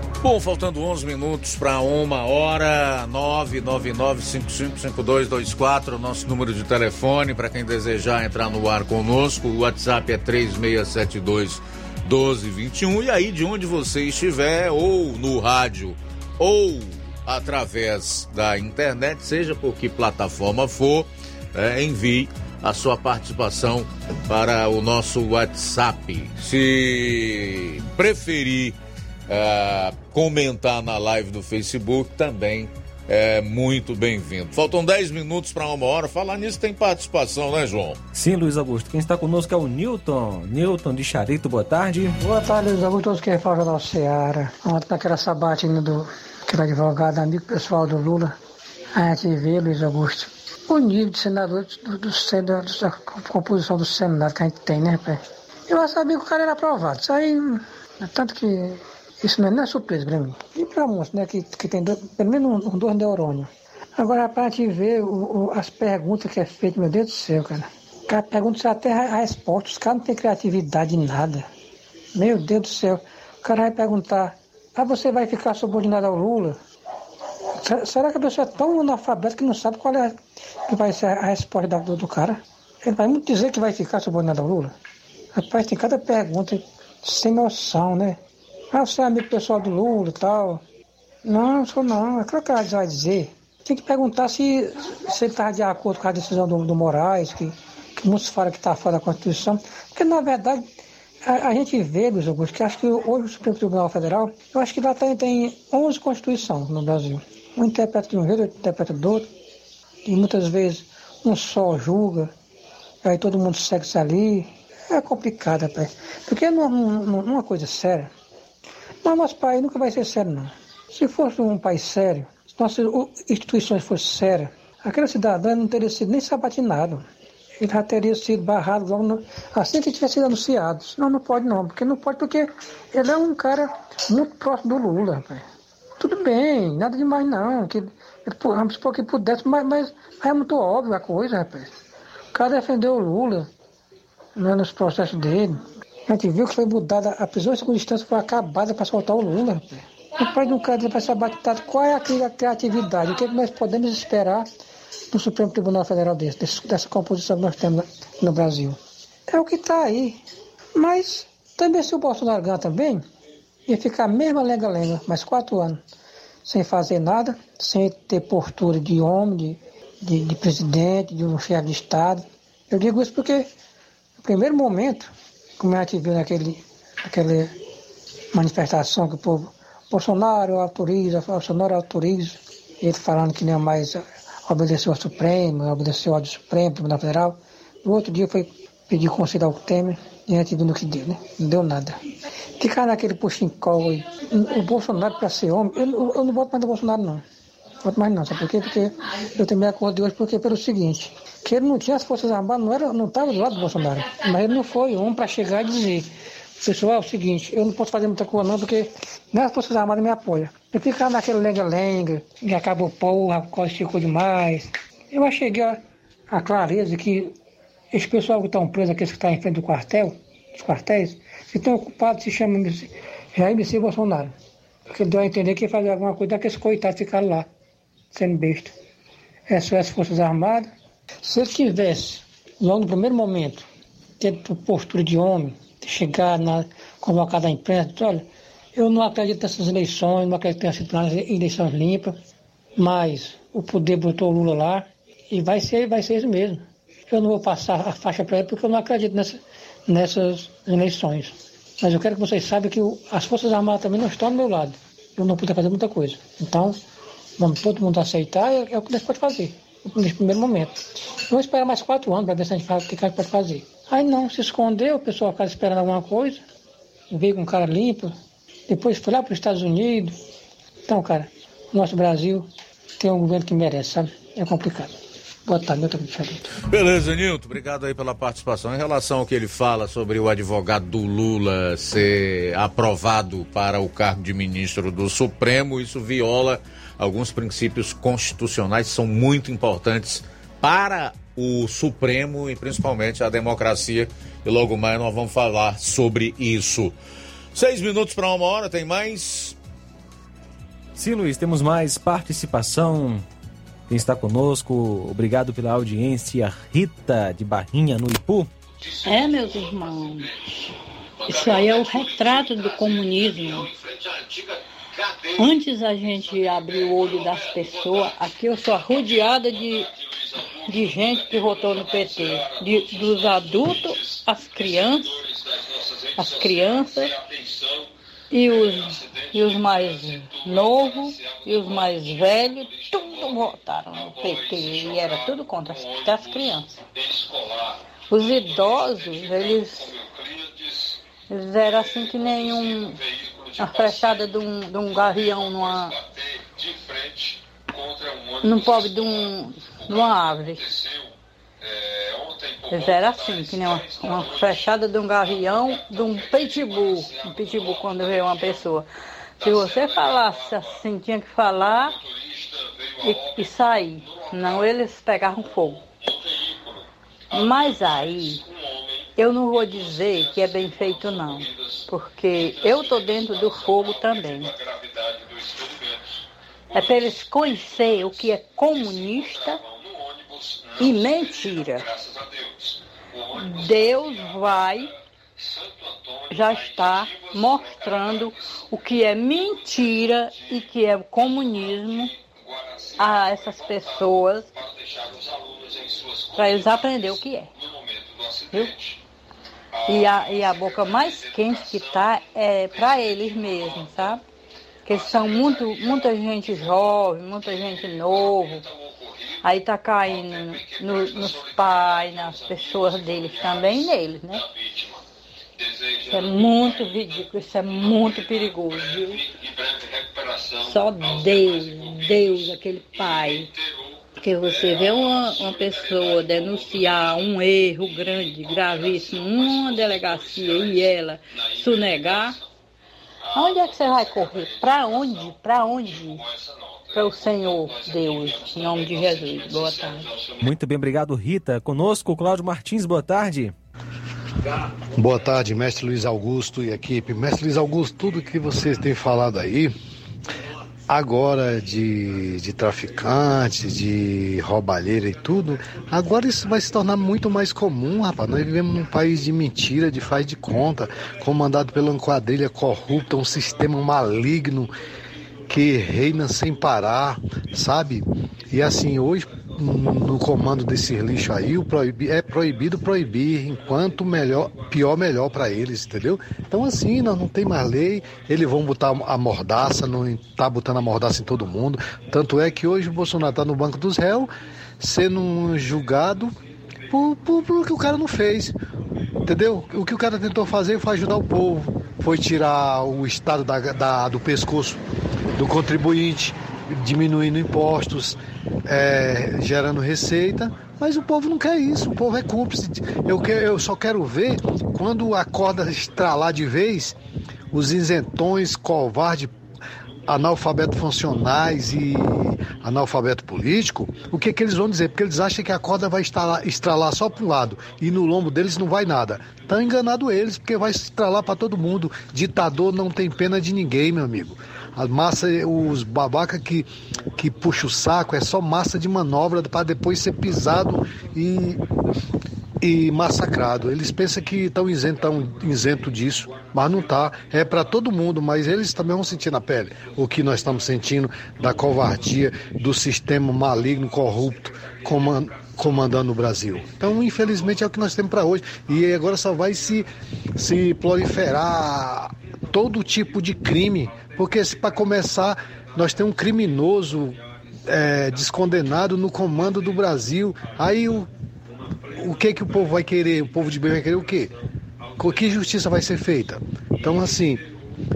Bom, faltando 11 minutos para uma hora, 999555224, nosso número de telefone para quem desejar entrar no ar conosco. O WhatsApp é 3672 1221. E aí, de onde você estiver, ou no rádio, ou através da internet, seja por que plataforma for, é, envie a sua participação para o nosso WhatsApp. Se preferir uh, comentar na live do Facebook, também é muito bem-vindo. Faltam 10 minutos para uma hora. Falar nisso tem participação, né, João? Sim, Luiz Augusto. Quem está conosco é o Newton. Newton de Charito, boa tarde. Boa tarde, Luiz Augusto. Todos que falam da Seara. Ontem naquela sabatina do aquele advogado, amigo pessoal do Lula, a gente vê, Luiz Augusto, o nível de senador do, do, do, da composição do Senado que a gente tem, né, rapaz? Eu já sabia que o cara era aprovado. Isso aí, tanto que isso não é, surpresa para mim. E para muitos, né, que, que tem pelo menos um, um dois neurônios. Agora, para te ver o, o, as perguntas que é feito, meu Deus do céu, cara. Cara pergunta até a, a resposta. Os caras não têm criatividade em nada. Meu Deus do céu. O cara vai perguntar, ah, você vai ficar subordinado ao Lula? Será que a pessoa é tão analfabeta que não sabe qual é que vai ser a resposta do, do cara? Ele vai muito dizer que vai ficar subordinado ao Lula? Rapaz, tem cada pergunta sem noção, né? Ah, você é amigo pessoal do Lula e tal. Não, sou não. É claro que ela vai dizer. Tem que perguntar se, se ele está de acordo com a decisão do, do Moraes, que, que muitos falam que está fora da Constituição. Porque, na verdade, a, a, gente vê, Luiz Augusto, que acho que hoje o Supremo Tribunal Federal, eu acho que lá tem, tem 11 constituições no Brasil. Um interpreta de um jeito, outro interpreta do outro. E muitas vezes um só julga, aí todo mundo segue-se ali. É complicado, rapaz. Porque não é uma coisa séria. Mas nosso país nunca vai ser sério, não. Se fosse um país sério, se nossas instituições fossem sérias, aquele cidadão não teria sido nem sabatinado ele já teria sido barrado logo no, assim que tivesse sido anunciado. Senão não pode não, porque não pode porque ele é um cara muito próximo do Lula, rapaz. Tudo bem, nada demais não, que vamos supor que pudesse, mas, mas é muito óbvio a coisa, rapaz. O cara defendeu o Lula né, nos processos dele. A gente viu que foi mudada, a prisão em segunda instância foi acabada para soltar o Lula, rapaz. Depois do cara vai ser abatizado, qual é a criatividade? O que nós podemos esperar do Supremo Tribunal Federal desse, dessa composição que nós temos no Brasil. É o que está aí. Mas também se o Bolsonaro ganhar também, ia ficar a mesma lenga-lenga, mais quatro anos, sem fazer nada, sem ter postura de homem, de, de, de presidente, de um chefe de Estado. Eu digo isso porque, no primeiro momento, como a gente viu naquele, naquela manifestação que o povo, Bolsonaro autoriza, Bolsonaro autoriza, ele falando que não é mais obedeceu ao Supremo, obedeceu ao Supremo, Tribunal Federal. No outro dia foi pedir conselho ao Temer e a gente viu no que deu, né? Não deu nada. Ficar naquele puxincol aí. O Bolsonaro, para ser homem, eu, eu não voto mais no Bolsonaro, não. Voto mais não, sabe por quê? Porque eu também acordo de hoje porque pelo seguinte, que ele não tinha as Forças Armadas, não estava não do lado do Bolsonaro. Mas ele não foi homem para chegar e dizer, pessoal, é o seguinte, eu não posso fazer muita coisa não, porque nem as Forças Armadas me apoiam. Eu ficar naquele lenga-lenga, e acabou porra, coisa ficou demais. Eu cheguei a clareza que esse pessoal que estão presos, aqueles que estão em frente do quartel, dos quartéis, se estão ocupados, se chama Jair Messias Bolsonaro. Porque deu a entender que ia fazer alguma coisa daqueles coitados ficaram lá, sendo besta. Essas as Forças Armadas. Se ele tivesse, logo no primeiro momento, tendo postura de homem, chegar na, convocado a imprensa, olha, eu não acredito nessas eleições, não acredito sido eleições limpas, mas o poder botou o Lula lá e vai ser, vai ser isso mesmo. Eu não vou passar a faixa para ele porque eu não acredito nessa, nessas eleições. Mas eu quero que vocês saibam que o, as Forças Armadas também não estão do meu lado. Eu não pude fazer muita coisa. Então, vamos todo mundo aceitar, é, é o que nós pode fazer, nesse primeiro momento. Vamos esperar mais quatro anos para ver se a gente faz o que a gente pode fazer. Aí não, se escondeu, o pessoal fica esperando alguma coisa, veio com cara limpa, depois foi lá para os Estados Unidos. Então, cara, nosso Brasil tem um governo que merece, sabe? É complicado. Boa tarde, Michelito. Beleza, Nilton. Obrigado aí pela participação. Em relação ao que ele fala sobre o advogado do Lula ser aprovado para o cargo de ministro do Supremo, isso viola alguns princípios constitucionais são muito importantes para o Supremo e principalmente a democracia. E logo mais nós vamos falar sobre isso. Seis minutos para uma hora, tem mais? Sim, Luiz, temos mais participação. Quem está conosco, obrigado pela audiência. Rita de Barrinha, no Ipu. É, meus irmãos. Isso aí é o retrato do comunismo. Antes a gente abrir o olho das pessoas, aqui eu sou rodeada de, de gente que votou no PT, de, dos adultos, as crianças, as crianças e os e os mais novos e os mais velhos, tudo votaram no PT e era tudo contra as, as crianças. Os idosos, eles, eles eram assim que nem um, a flechada de um, de um gavião numa, num pobre de, um, de uma árvore. Eles assim, que nem uma, uma flechada de um gavião, de um pitbull. Um pitbull quando vê uma pessoa. Se você falasse assim, tinha que falar e, e sair. Não, eles pegavam fogo. Mas aí, eu não vou dizer que é bem feito não, porque eu tô dentro do fogo também. É para eles conhecer o que é comunista e mentira. Deus vai já está mostrando o que é mentira e que é comunismo a essas pessoas para eles aprenderem o que é. Viu? E a, e a boca mais quente que tá é para eles mesmos, sabe? Porque são muito, muita gente jovem, muita gente novo. Aí tá caindo no, nos pais, nas pessoas deles também, neles, né? Isso é muito ridículo, isso é muito perigoso, viu? Só Deus, Deus, aquele pai. Porque você vê uma, uma pessoa denunciar um erro grande, gravíssimo, numa delegacia e ela sonegar, aonde é que você vai correr? Para onde? Para onde? Para o Senhor Deus, em nome de Jesus. Boa tarde. Muito bem, obrigado, Rita. Conosco, Cláudio Martins, boa tarde. Boa tarde, mestre Luiz Augusto e equipe. Mestre Luiz Augusto, tudo que vocês têm falado aí, agora de, de traficante, de roubalheira e tudo, agora isso vai se tornar muito mais comum, rapaz. Nós vivemos num país de mentira, de faz de conta, comandado pela quadrilha corrupta, um sistema maligno que reina sem parar, sabe? E assim, hoje no comando desse lixo aí, o proibi, é proibido proibir, enquanto melhor, pior, melhor para eles, entendeu? Então assim, nós não tem mais lei, eles vão botar a mordaça, não tá botando a mordaça em todo mundo. Tanto é que hoje o Bolsonaro tá no banco dos réus, sendo julgado por, por, por que o cara não fez. Entendeu? O que o cara tentou fazer foi ajudar o povo, foi tirar o estado da, da do pescoço do contribuinte, diminuindo impostos, é, gerando receita, mas o povo não quer isso, o povo é cúmplice. Eu, que, eu só quero ver quando a corda estralar de vez, os isentões, covardes, analfabeto funcionais e analfabeto político, o que, que eles vão dizer? Porque eles acham que a corda vai estralar, estralar só para um lado e no lombo deles não vai nada. Tá enganado eles, porque vai estralar para todo mundo. Ditador não tem pena de ninguém, meu amigo. A massa, os babaca que, que puxa o saco é só massa de manobra para depois ser pisado e, e massacrado. Eles pensam que estão isentão, isento disso, mas não tá. É para todo mundo, mas eles também vão sentir na pele o que nós estamos sentindo da covardia do sistema maligno, corrupto, comandando o Brasil. Então, infelizmente, é o que nós temos para hoje. E agora só vai se, se proliferar todo tipo de crime porque para começar, nós temos um criminoso é, descondenado no comando do Brasil. Aí o, o que que o povo vai querer? O povo de bem vai querer o quê? Que justiça vai ser feita? Então, assim,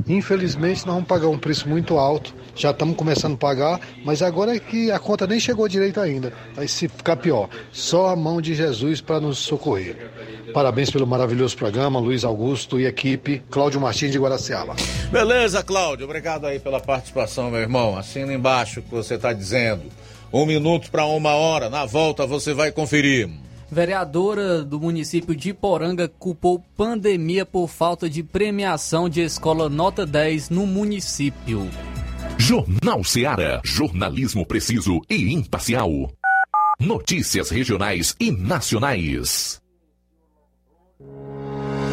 infelizmente nós vamos pagar um preço muito alto. Já estamos começando a pagar, mas agora é que a conta nem chegou direito ainda. Vai se ficar pior. Só a mão de Jesus para nos socorrer. Parabéns pelo maravilhoso programa, Luiz Augusto e equipe, Cláudio Martins de Guaraciaba. Beleza, Cláudio, obrigado aí pela participação, meu irmão. Assina embaixo o que você está dizendo. Um minuto para uma hora, na volta você vai conferir. Vereadora do município de Poranga culpou pandemia por falta de premiação de escola nota 10 no município. Jornal Seara. Jornalismo preciso e imparcial. Notícias regionais e nacionais.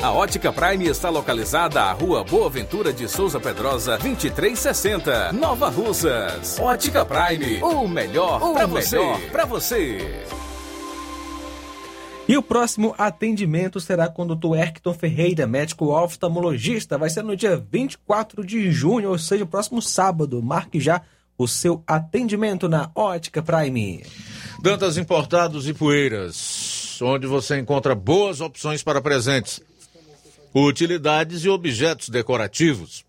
A Ótica Prime está localizada à Rua Boa Ventura de Souza Pedrosa, 2360, Nova Russas. Ótica Prime, o melhor para você. Pra você. E o próximo atendimento será com o Dr. Erkton Ferreira, médico oftalmologista. Vai ser no dia 24 de junho, ou seja, próximo sábado. Marque já o seu atendimento na Ótica Prime. Dantas Importados e Poeiras onde você encontra boas opções para presentes, utilidades e objetos decorativos,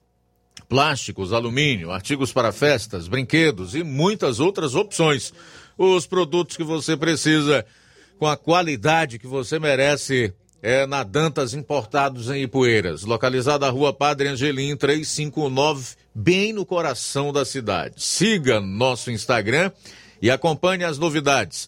plásticos, alumínio, artigos para festas, brinquedos e muitas outras opções. Os produtos que você precisa com a qualidade que você merece é na Dantas Importados em Ipueiras, localizada na rua Padre Angelim 359, bem no coração da cidade. Siga nosso Instagram e acompanhe as novidades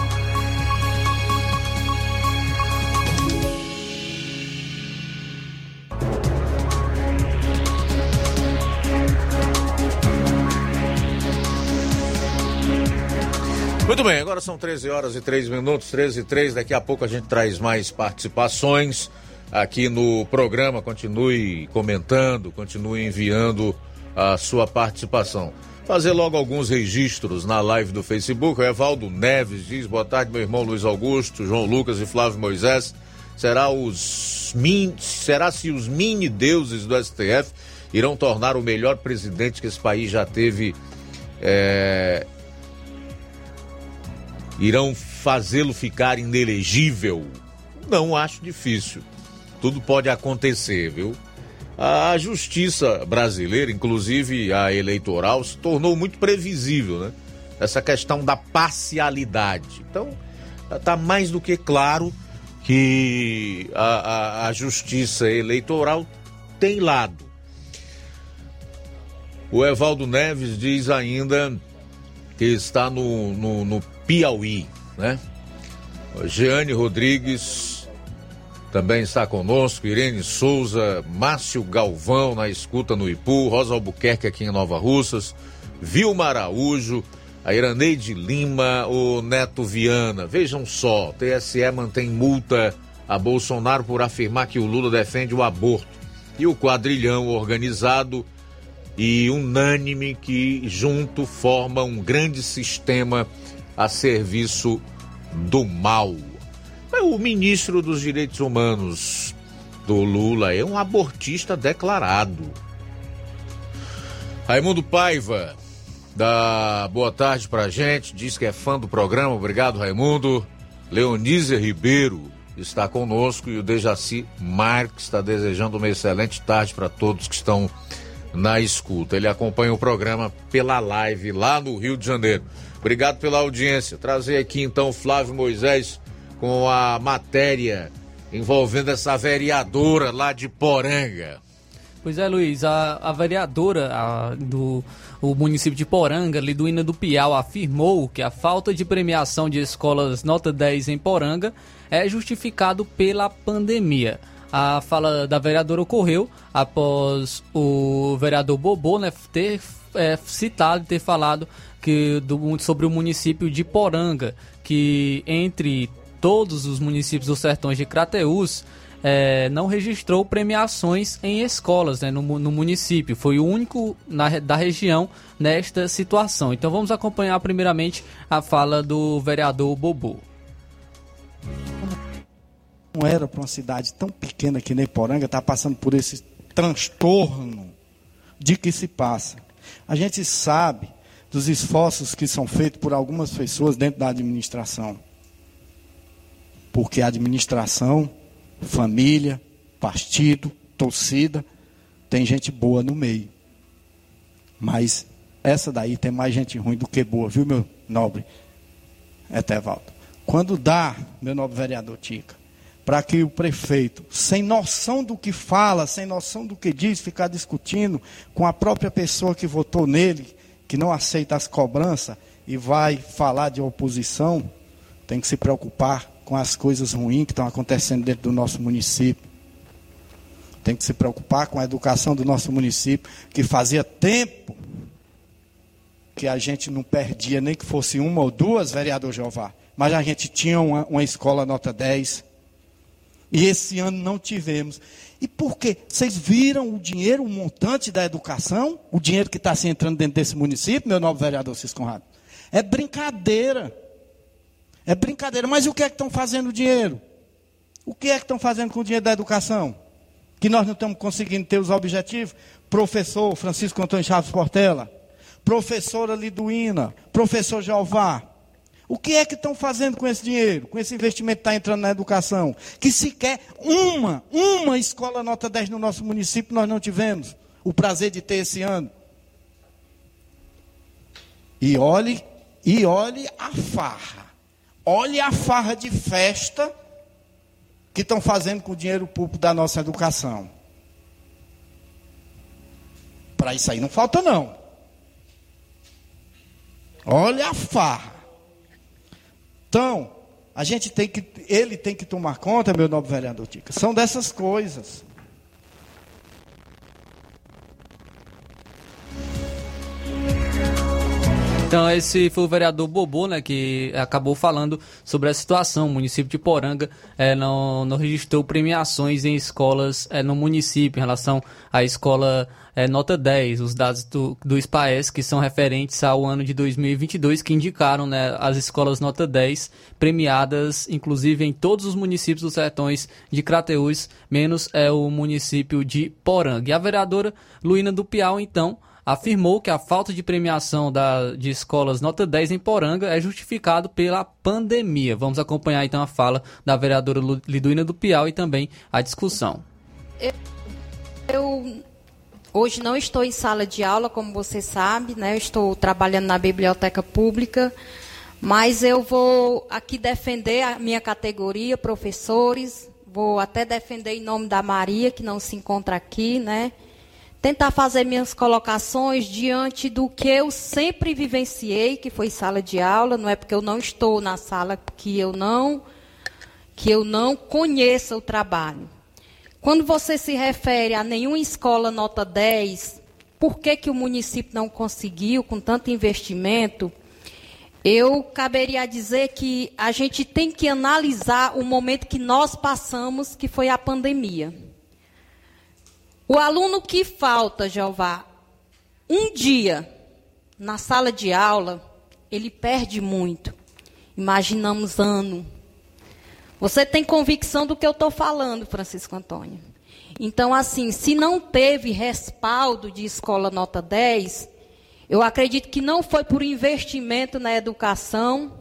Muito bem, agora são 13 horas e 3 minutos, 13 e 3. Daqui a pouco a gente traz mais participações aqui no programa. Continue comentando, continue enviando a sua participação. Fazer logo alguns registros na live do Facebook. O Evaldo Neves diz: boa tarde, meu irmão Luiz Augusto, João Lucas e Flávio Moisés. Será, os min... Será se os mini deuses do STF irão tornar o melhor presidente que esse país já teve é, irão fazê-lo ficar inelegível? Não acho difícil. Tudo pode acontecer, viu? a justiça brasileira, inclusive a eleitoral, se tornou muito previsível, né? Essa questão da parcialidade. Então, está mais do que claro que a, a, a justiça eleitoral tem lado. O Evaldo Neves diz ainda que está no, no, no Piauí, né? Jeane Rodrigues também está conosco, Irene Souza, Márcio Galvão na escuta no Ipu, Rosa Albuquerque aqui em Nova Russas, Vilma Araújo, a Iraneide Lima, o Neto Viana. Vejam só, TSE mantém multa a Bolsonaro por afirmar que o Lula defende o aborto. E o quadrilhão organizado e unânime que junto forma um grande sistema a serviço do mal. O ministro dos Direitos Humanos do Lula é um abortista declarado. Raimundo Paiva dá boa tarde pra gente, diz que é fã do programa. Obrigado, Raimundo. Leonísia Ribeiro está conosco e o Dejaci Marques está desejando uma excelente tarde para todos que estão na escuta. Ele acompanha o programa pela live lá no Rio de Janeiro. Obrigado pela audiência. Trazer aqui então Flávio Moisés com a matéria envolvendo essa vereadora lá de Poranga. Pois é, Luiz, a, a vereadora a, do o município de Poranga, Liduína do Piau, afirmou que a falta de premiação de escolas nota 10 em Poranga é justificado pela pandemia. A fala da vereadora ocorreu após o vereador Bobô né, ter é, citado, ter falado que, do, sobre o município de Poranga, que entre todos os municípios dos sertões de Crateús, é, não registrou premiações em escolas né, no, no, município. Foi o único na, da região nesta situação. Então vamos acompanhar primeiramente a fala do vereador Bobô. Não era para uma cidade tão pequena que nem Poranga estar tá passando por esse transtorno de que se passa. A gente sabe dos esforços que são feitos por algumas pessoas dentro da administração. Porque a administração, família, partido, torcida, tem gente boa no meio. Mas essa daí tem mais gente ruim do que boa, viu, meu nobre Etevaldo? Quando dá, meu nobre vereador Tica, para que o prefeito, sem noção do que fala, sem noção do que diz, ficar discutindo com a própria pessoa que votou nele, que não aceita as cobranças e vai falar de oposição, tem que se preocupar com as coisas ruins que estão acontecendo dentro do nosso município. Tem que se preocupar com a educação do nosso município, que fazia tempo que a gente não perdia nem que fosse uma ou duas, vereador Jeová. Mas a gente tinha uma, uma escola nota 10, e esse ano não tivemos. E por quê? Vocês viram o dinheiro, o montante da educação? O dinheiro que está se entrando dentro desse município, meu novo vereador Cis Conrado? É brincadeira. É brincadeira. Mas o que é que estão fazendo o dinheiro? O que é que estão fazendo com o dinheiro da educação? Que nós não estamos conseguindo ter os objetivos? Professor Francisco Antônio Chaves Portela, professora Liduína, professor Jeová, o que é que estão fazendo com esse dinheiro, com esse investimento que está entrando na educação? Que sequer uma, uma escola nota 10 no nosso município nós não tivemos o prazer de ter esse ano. E olhe, e olhe a farra. Olhe a farra de festa que estão fazendo com o dinheiro público da nossa educação. Para isso aí não falta não. Olha a farra. Então, a gente tem que, ele tem que tomar conta, meu nobre vereador Tica. São dessas coisas. Então, esse foi o vereador Bobô, né, que acabou falando sobre a situação. O município de Poranga é, não, não registrou premiações em escolas é, no município em relação à escola é, nota 10, os dados do, do SPAES, que são referentes ao ano de 2022, que indicaram né, as escolas nota 10 premiadas, inclusive em todos os municípios dos sertões de Crateús, menos é o município de Poranga. E a vereadora Luína do Piau, então, afirmou que a falta de premiação da, de escolas nota 10 em Poranga é justificado pela pandemia. Vamos acompanhar então a fala da vereadora Liduína do Piau e também a discussão. Eu hoje não estou em sala de aula, como você sabe, né? Eu estou trabalhando na biblioteca pública, mas eu vou aqui defender a minha categoria, professores, vou até defender em nome da Maria, que não se encontra aqui, né? Tentar fazer minhas colocações diante do que eu sempre vivenciei, que foi sala de aula, não é porque eu não estou na sala que eu não que eu não conheça o trabalho. Quando você se refere a nenhuma escola nota 10, por que, que o município não conseguiu com tanto investimento? Eu caberia dizer que a gente tem que analisar o momento que nós passamos, que foi a pandemia. O aluno que falta, Jeová, um dia na sala de aula, ele perde muito. Imaginamos ano, você tem convicção do que eu estou falando, Francisco Antônio. Então, assim, se não teve respaldo de escola nota 10, eu acredito que não foi por investimento na educação,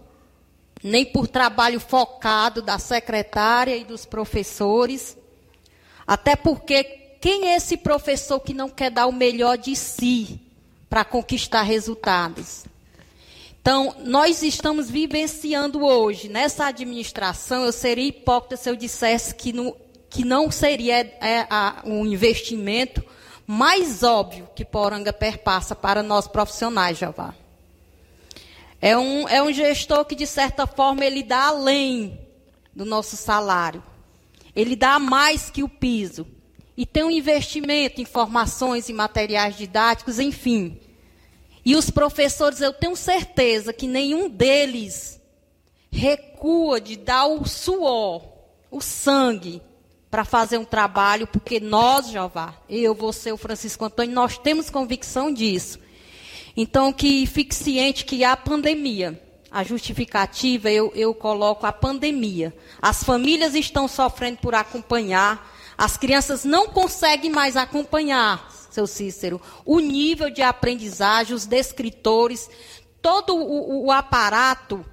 nem por trabalho focado da secretária e dos professores. Até porque quem é esse professor que não quer dar o melhor de si para conquistar resultados? Então, nós estamos vivenciando hoje, nessa administração, eu seria hipócrita se eu dissesse que não, que não seria é, a, um investimento mais óbvio que Poranga perpassa para nós profissionais, Javá. É um, é um gestor que, de certa forma, ele dá além do nosso salário. Ele dá mais que o piso. E tem um investimento em formações e materiais didáticos, enfim. E os professores, eu tenho certeza que nenhum deles recua de dar o suor, o sangue, para fazer um trabalho, porque nós, Jeová, eu, você, o Francisco Antônio, nós temos convicção disso. Então, que fique ciente que a pandemia, a justificativa, eu, eu coloco a pandemia. As famílias estão sofrendo por acompanhar, as crianças não conseguem mais acompanhar seu Cícero, o nível de aprendizagem, os descritores, todo o, o aparato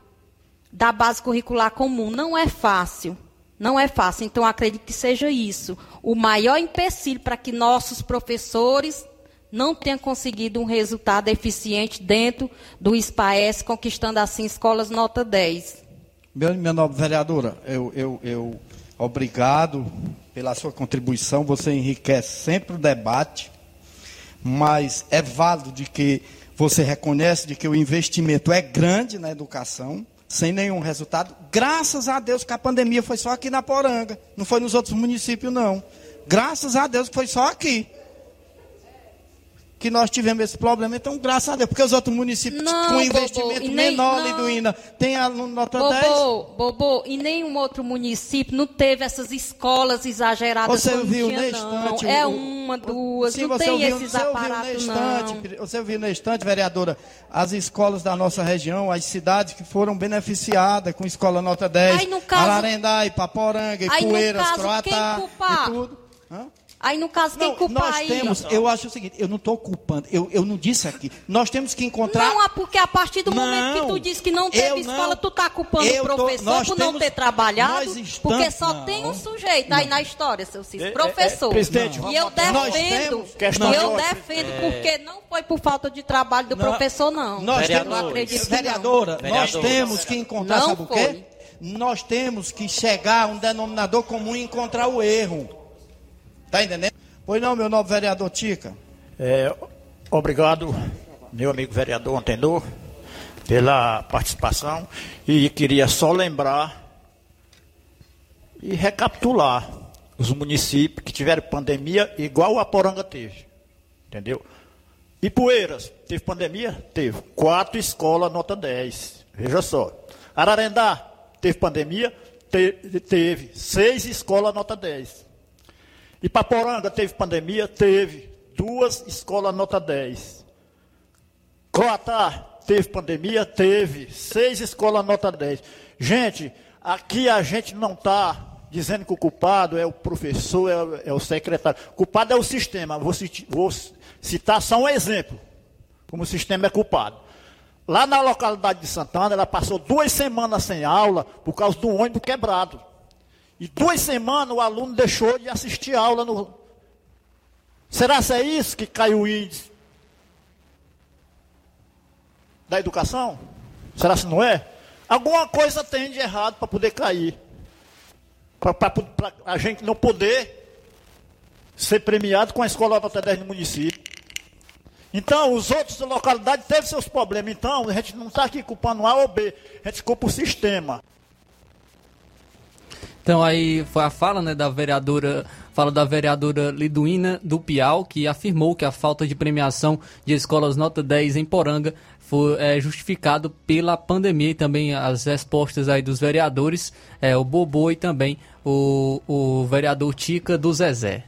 da base curricular comum. Não é fácil. Não é fácil. Então, acredito que seja isso. O maior empecilho para que nossos professores não tenham conseguido um resultado eficiente dentro do SPAES, conquistando assim escolas nota 10. Meu, minha nobre vereadora, eu, eu, eu obrigado pela sua contribuição. Você enriquece sempre o debate mas é válido de que você reconhece de que o investimento é grande na educação, sem nenhum resultado. Graças a Deus que a pandemia foi só aqui na Poranga, não foi nos outros municípios não. Graças a Deus que foi só aqui que nós tivemos esse problema. Então, graças a Deus, porque os outros municípios não, com investimento nem, menor ali do INA tem a nota Bobo, 10. Bobo, e nenhum outro município não teve essas escolas exageradas. Você viu tinha, na estante? Não. É uma, duas, Sim, não tem ouviu, esses você aparatos, ouviu na estante, não. Você viu na estante, vereadora, as escolas da nossa região, as cidades que foram beneficiadas com escola nota 10, Aí, no caso, Ararendá, Ipaporanga, Ipueiras, Croatá e tudo. Hã? Aí, no caso, quem culpa nós aí? temos, eu acho o seguinte, eu não estou culpando, eu, eu não disse aqui. Nós temos que encontrar. Não, é porque a partir do momento que tu disse que não teve escola, tu está culpando o professor por não ter trabalhado. Estamos, porque só não, tem um sujeito não. aí na história, seu Cícero, professor. É, é, presidente, e eu defendo, e eu defendo, é. porque não foi por falta de trabalho do não, professor, não. Nós temos, acredito vereadora, nós temos que encontrar, sabe o quê? Nós temos que chegar a um denominador comum e encontrar o erro. Tá entendendo? Pois não, meu novo vereador Tica. É, obrigado, meu amigo vereador Antenor, pela participação. E queria só lembrar e recapitular os municípios que tiveram pandemia igual a Poranga teve. Entendeu? Ipueiras, teve pandemia? Teve. Quatro escolas, nota 10. Veja só. Ararendá, teve pandemia? Te, teve. Seis escolas, nota 10. Ipaporanga teve pandemia? Teve. Duas escolas nota 10. Croatá teve pandemia? Teve. Seis escolas nota 10. Gente, aqui a gente não está dizendo que o culpado é o professor, é o, é o secretário. O culpado é o sistema. Vou, vou citar só um exemplo. Como o sistema é culpado. Lá na localidade de Santana, ela passou duas semanas sem aula por causa do ônibus quebrado. E duas semanas o aluno deixou de assistir aula no, Será que é isso que caiu o índice da educação? Será que não é? Alguma coisa tem de errado para poder cair. Para a gente não poder ser premiado com a escola nota 10 no município. Então, os outros localidades teve seus problemas. Então, a gente não está aqui culpando A ou B, a gente culpa o sistema. Então aí foi a fala né, da vereadora, fala da vereadora Liduína do Piau, que afirmou que a falta de premiação de escolas nota 10 em Poranga foi é, justificado pela pandemia e também as respostas aí dos vereadores, é, o Bobô e também o, o vereador Tica do Zezé.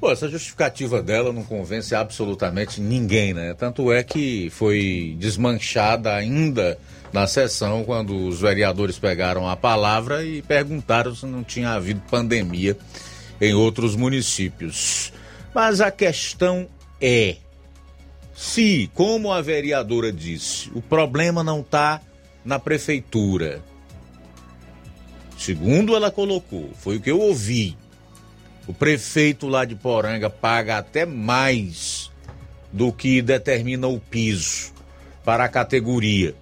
Pô, essa justificativa dela não convence absolutamente ninguém, né? Tanto é que foi desmanchada ainda na sessão quando os vereadores pegaram a palavra e perguntaram se não tinha havido pandemia em outros municípios. Mas a questão é: se, como a vereadora disse, o problema não está na prefeitura, segundo ela colocou, foi o que eu ouvi. O prefeito lá de Poranga paga até mais do que determina o piso para a categoria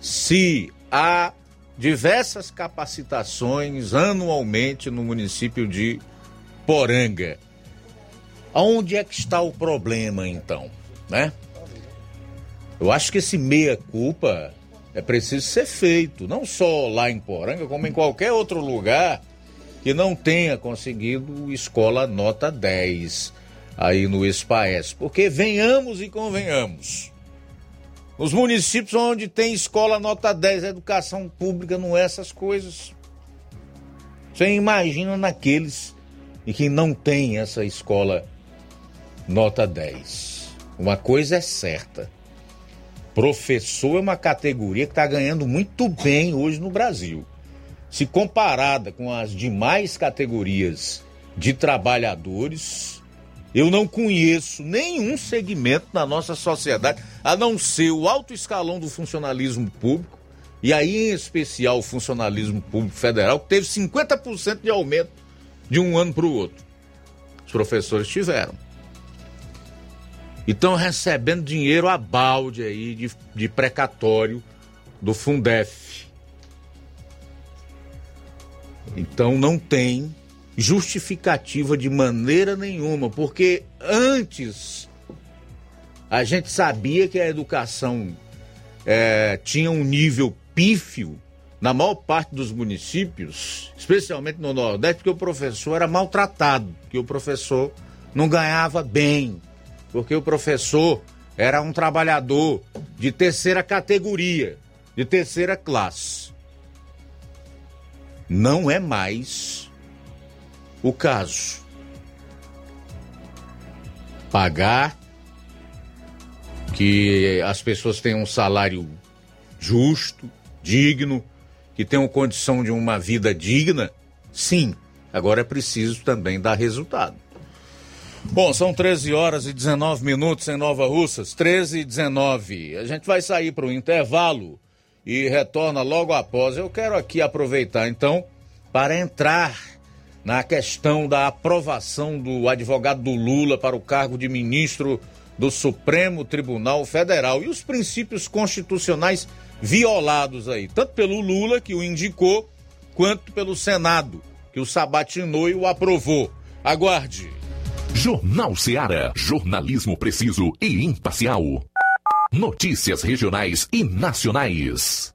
se há diversas capacitações anualmente no município de Poranga. Onde é que está o problema então, né? Eu acho que esse meia culpa é preciso ser feito, não só lá em Poranga, como em qualquer outro lugar que não tenha conseguido escola nota 10 aí no SPAES. Porque venhamos e convenhamos. Nos municípios onde tem escola nota 10, a educação pública não é essas coisas. Você imagina naqueles e que não tem essa escola nota 10. Uma coisa é certa. Professor é uma categoria que está ganhando muito bem hoje no Brasil. Se comparada com as demais categorias de trabalhadores, eu não conheço nenhum segmento na nossa sociedade, a não ser o alto escalão do funcionalismo público, e aí em especial o funcionalismo público federal, que teve 50% de aumento de um ano para o outro. Os professores tiveram. E estão recebendo dinheiro a balde aí de, de precatório do Fundef. Então não tem justificativa de maneira nenhuma, porque antes a gente sabia que a educação é, tinha um nível pífio na maior parte dos municípios, especialmente no Nordeste, porque o professor era maltratado, que o professor não ganhava bem, porque o professor era um trabalhador de terceira categoria, de terceira classe. Não é mais o caso. Pagar que as pessoas tenham um salário justo, digno, que tenham condição de uma vida digna, sim. Agora é preciso também dar resultado. Bom, são 13 horas e 19 minutos em Nova Russas, 13 e 19. A gente vai sair para o intervalo e retorna logo após. Eu quero aqui aproveitar então para entrar na questão da aprovação do advogado do Lula para o cargo de ministro do Supremo Tribunal Federal e os princípios constitucionais violados aí, tanto pelo Lula, que o indicou, quanto pelo Senado, que o sabatinou e o aprovou. Aguarde. Jornal Seara. Jornalismo preciso e imparcial. Notícias regionais e nacionais.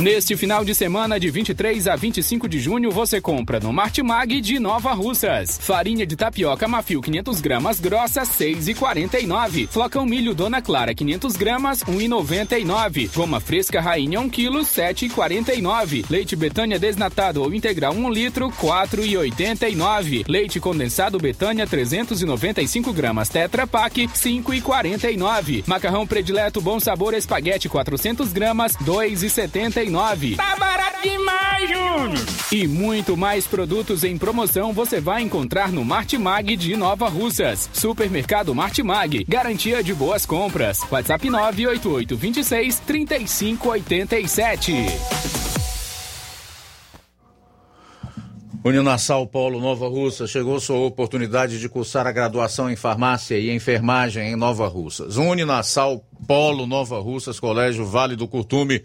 Neste final de semana, de 23 a 25 de junho, você compra no Martimag de Nova Russas. Farinha de tapioca Mafio 500 gramas grossa, 6,49. Flocão milho Dona Clara 500 gramas, 1,99. Goma fresca Rainha 1 kg, 7,49. Leite Betânia desnatado ou integral 1 litro, 4,89. Leite condensado Betânia 395 gramas Tetra Pak, 5,49. Macarrão predileto Bom Sabor Espaguete 400 gramas, 2,79. Tá barato demais, Júnior! E muito mais produtos em promoção você vai encontrar no Martimag de Nova Russas. Supermercado Martimag, garantia de boas compras. WhatsApp 988 26 3587. Uninassal Polo Nova Russa chegou sua oportunidade de cursar a graduação em farmácia e enfermagem em Nova Russas. Uninassal Polo Nova Russas, Colégio Vale do Curtume,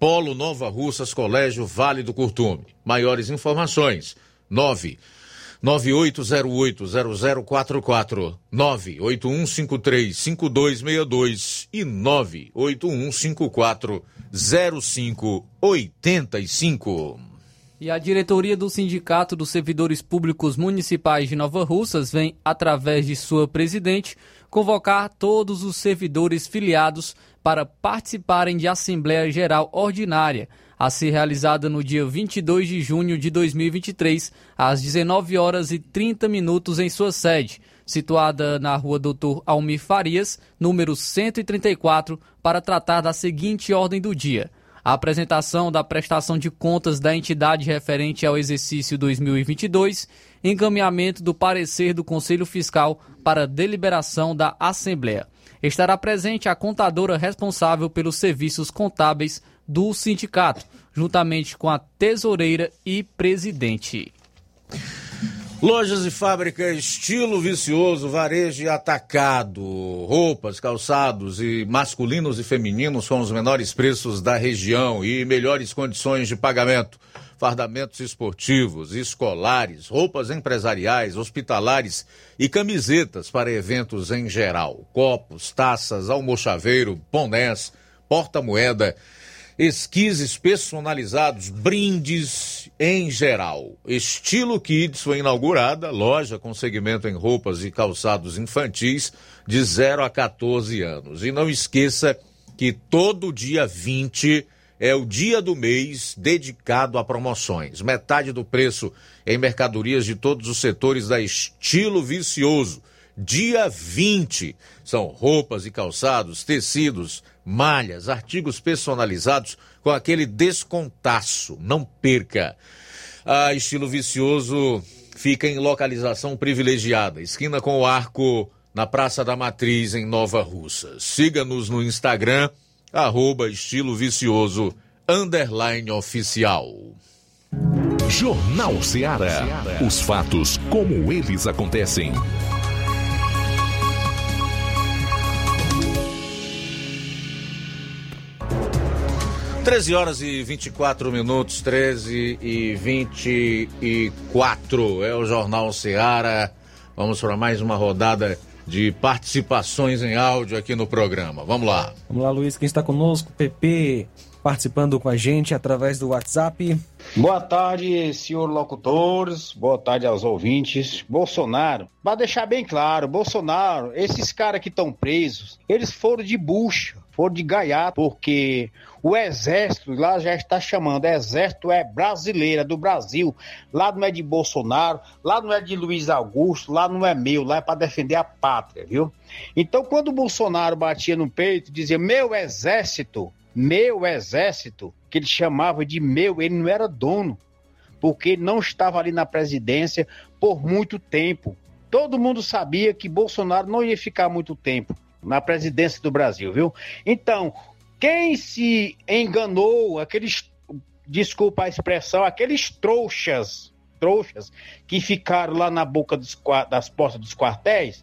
Polo Nova Russas, Colégio Vale do Curtume. Maiores informações: 9 9808-0044, 98153-5262 e 98154-0585. E a diretoria do Sindicato dos Servidores Públicos Municipais de Nova Russas vem, através de sua presidente, convocar todos os servidores filiados para participarem de Assembleia Geral Ordinária a ser realizada no dia 22 de junho de 2023, às 19 horas e 30 minutos em sua sede, situada na rua Doutor Almir Farias, número 134, para tratar da seguinte ordem do dia. A apresentação da prestação de contas da entidade referente ao exercício 2022, encaminhamento do parecer do Conselho Fiscal para deliberação da Assembleia. Estará presente a contadora responsável pelos serviços contábeis do sindicato, juntamente com a tesoureira e presidente. Lojas e fábricas estilo vicioso, varejo e atacado, roupas, calçados e masculinos e femininos com os menores preços da região e melhores condições de pagamento. Fardamentos esportivos, escolares, roupas empresariais, hospitalares e camisetas para eventos em geral. Copos, taças, almochaveiro, bonés, porta-moeda esquises personalizados, brindes em geral. Estilo Kids foi inaugurada, loja com segmento em roupas e calçados infantis de 0 a 14 anos. E não esqueça que todo dia 20 é o dia do mês dedicado a promoções. Metade do preço em mercadorias de todos os setores da Estilo Vicioso. Dia 20 são roupas e calçados, tecidos, malhas, artigos personalizados com aquele descontaço. Não perca. A Estilo Vicioso fica em localização privilegiada, esquina com o arco na Praça da Matriz, em Nova Russa. Siga-nos no Instagram, arroba estilo vicioso, underline oficial. Jornal Ceará. Os fatos como eles acontecem. 13 horas e 24 minutos, 13 e 24. É o Jornal Ceará. Vamos para mais uma rodada de participações em áudio aqui no programa. Vamos lá. Vamos lá, Luiz. Quem está conosco? PP participando com a gente através do WhatsApp. Boa tarde, senhor locutores. Boa tarde aos ouvintes. Bolsonaro, para deixar bem claro, Bolsonaro, esses caras que estão presos, eles foram de bucha, foram de gaiato, porque o exército lá já está chamando, exército é brasileira, do Brasil. Lá não é de Bolsonaro, lá não é de Luiz Augusto, lá não é meu, lá é para defender a pátria, viu? Então, quando o Bolsonaro batia no peito, dizia: meu exército, meu exército, que ele chamava de meu, ele não era dono, porque não estava ali na presidência por muito tempo. Todo mundo sabia que Bolsonaro não ia ficar muito tempo na presidência do Brasil, viu? Então, quem se enganou, aqueles, desculpa a expressão, aqueles trouxas, trouxas que ficaram lá na boca dos, das portas dos quartéis,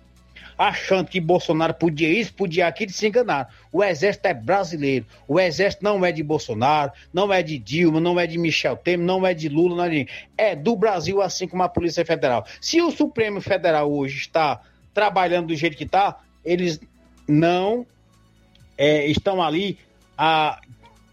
achando que Bolsonaro podia isso, podia aquilo, se enganaram. O exército é brasileiro. O exército não é de Bolsonaro, não é de Dilma, não é de Michel Temer, não é de Lula, não é de... É do Brasil, assim como a Polícia Federal. Se o Supremo Federal hoje está trabalhando do jeito que está, eles não é, estão ali a,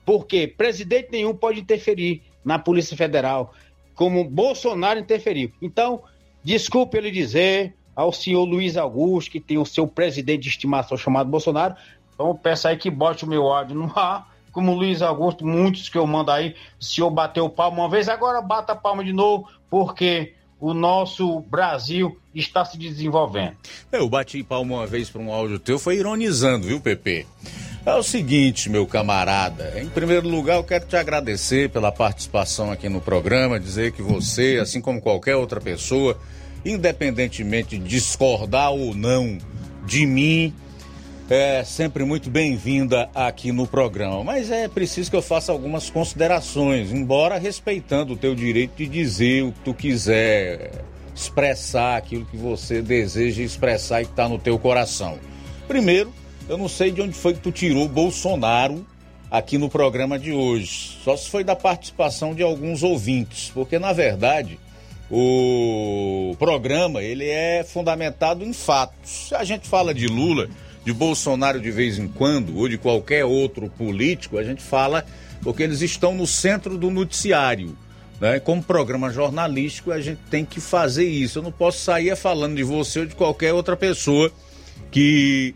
porque presidente nenhum pode interferir na Polícia Federal, como Bolsonaro interferiu. Então, desculpe ele dizer ao senhor Luiz Augusto, que tem o seu presidente de estimação chamado Bolsonaro, então peço aí que bote o meu áudio no ar, como Luiz Augusto, muitos que eu mando aí, o senhor bateu palma uma vez, agora bata palma de novo, porque o nosso Brasil está se desenvolvendo. Eu bati palma uma vez para um áudio teu, foi ironizando, viu, Pepe? É o seguinte, meu camarada. Em primeiro lugar, eu quero te agradecer pela participação aqui no programa, dizer que você, assim como qualquer outra pessoa, independentemente de discordar ou não de mim, é sempre muito bem-vinda aqui no programa. Mas é preciso que eu faça algumas considerações, embora respeitando o teu direito de dizer o que tu quiser, expressar aquilo que você deseja expressar e que está no teu coração. Primeiro, eu não sei de onde foi que tu tirou Bolsonaro aqui no programa de hoje. Só se foi da participação de alguns ouvintes, porque na verdade o programa ele é fundamentado em fatos. Se a gente fala de Lula, de Bolsonaro de vez em quando ou de qualquer outro político, a gente fala porque eles estão no centro do noticiário. Né? Como programa jornalístico, a gente tem que fazer isso. Eu não posso sair falando de você ou de qualquer outra pessoa que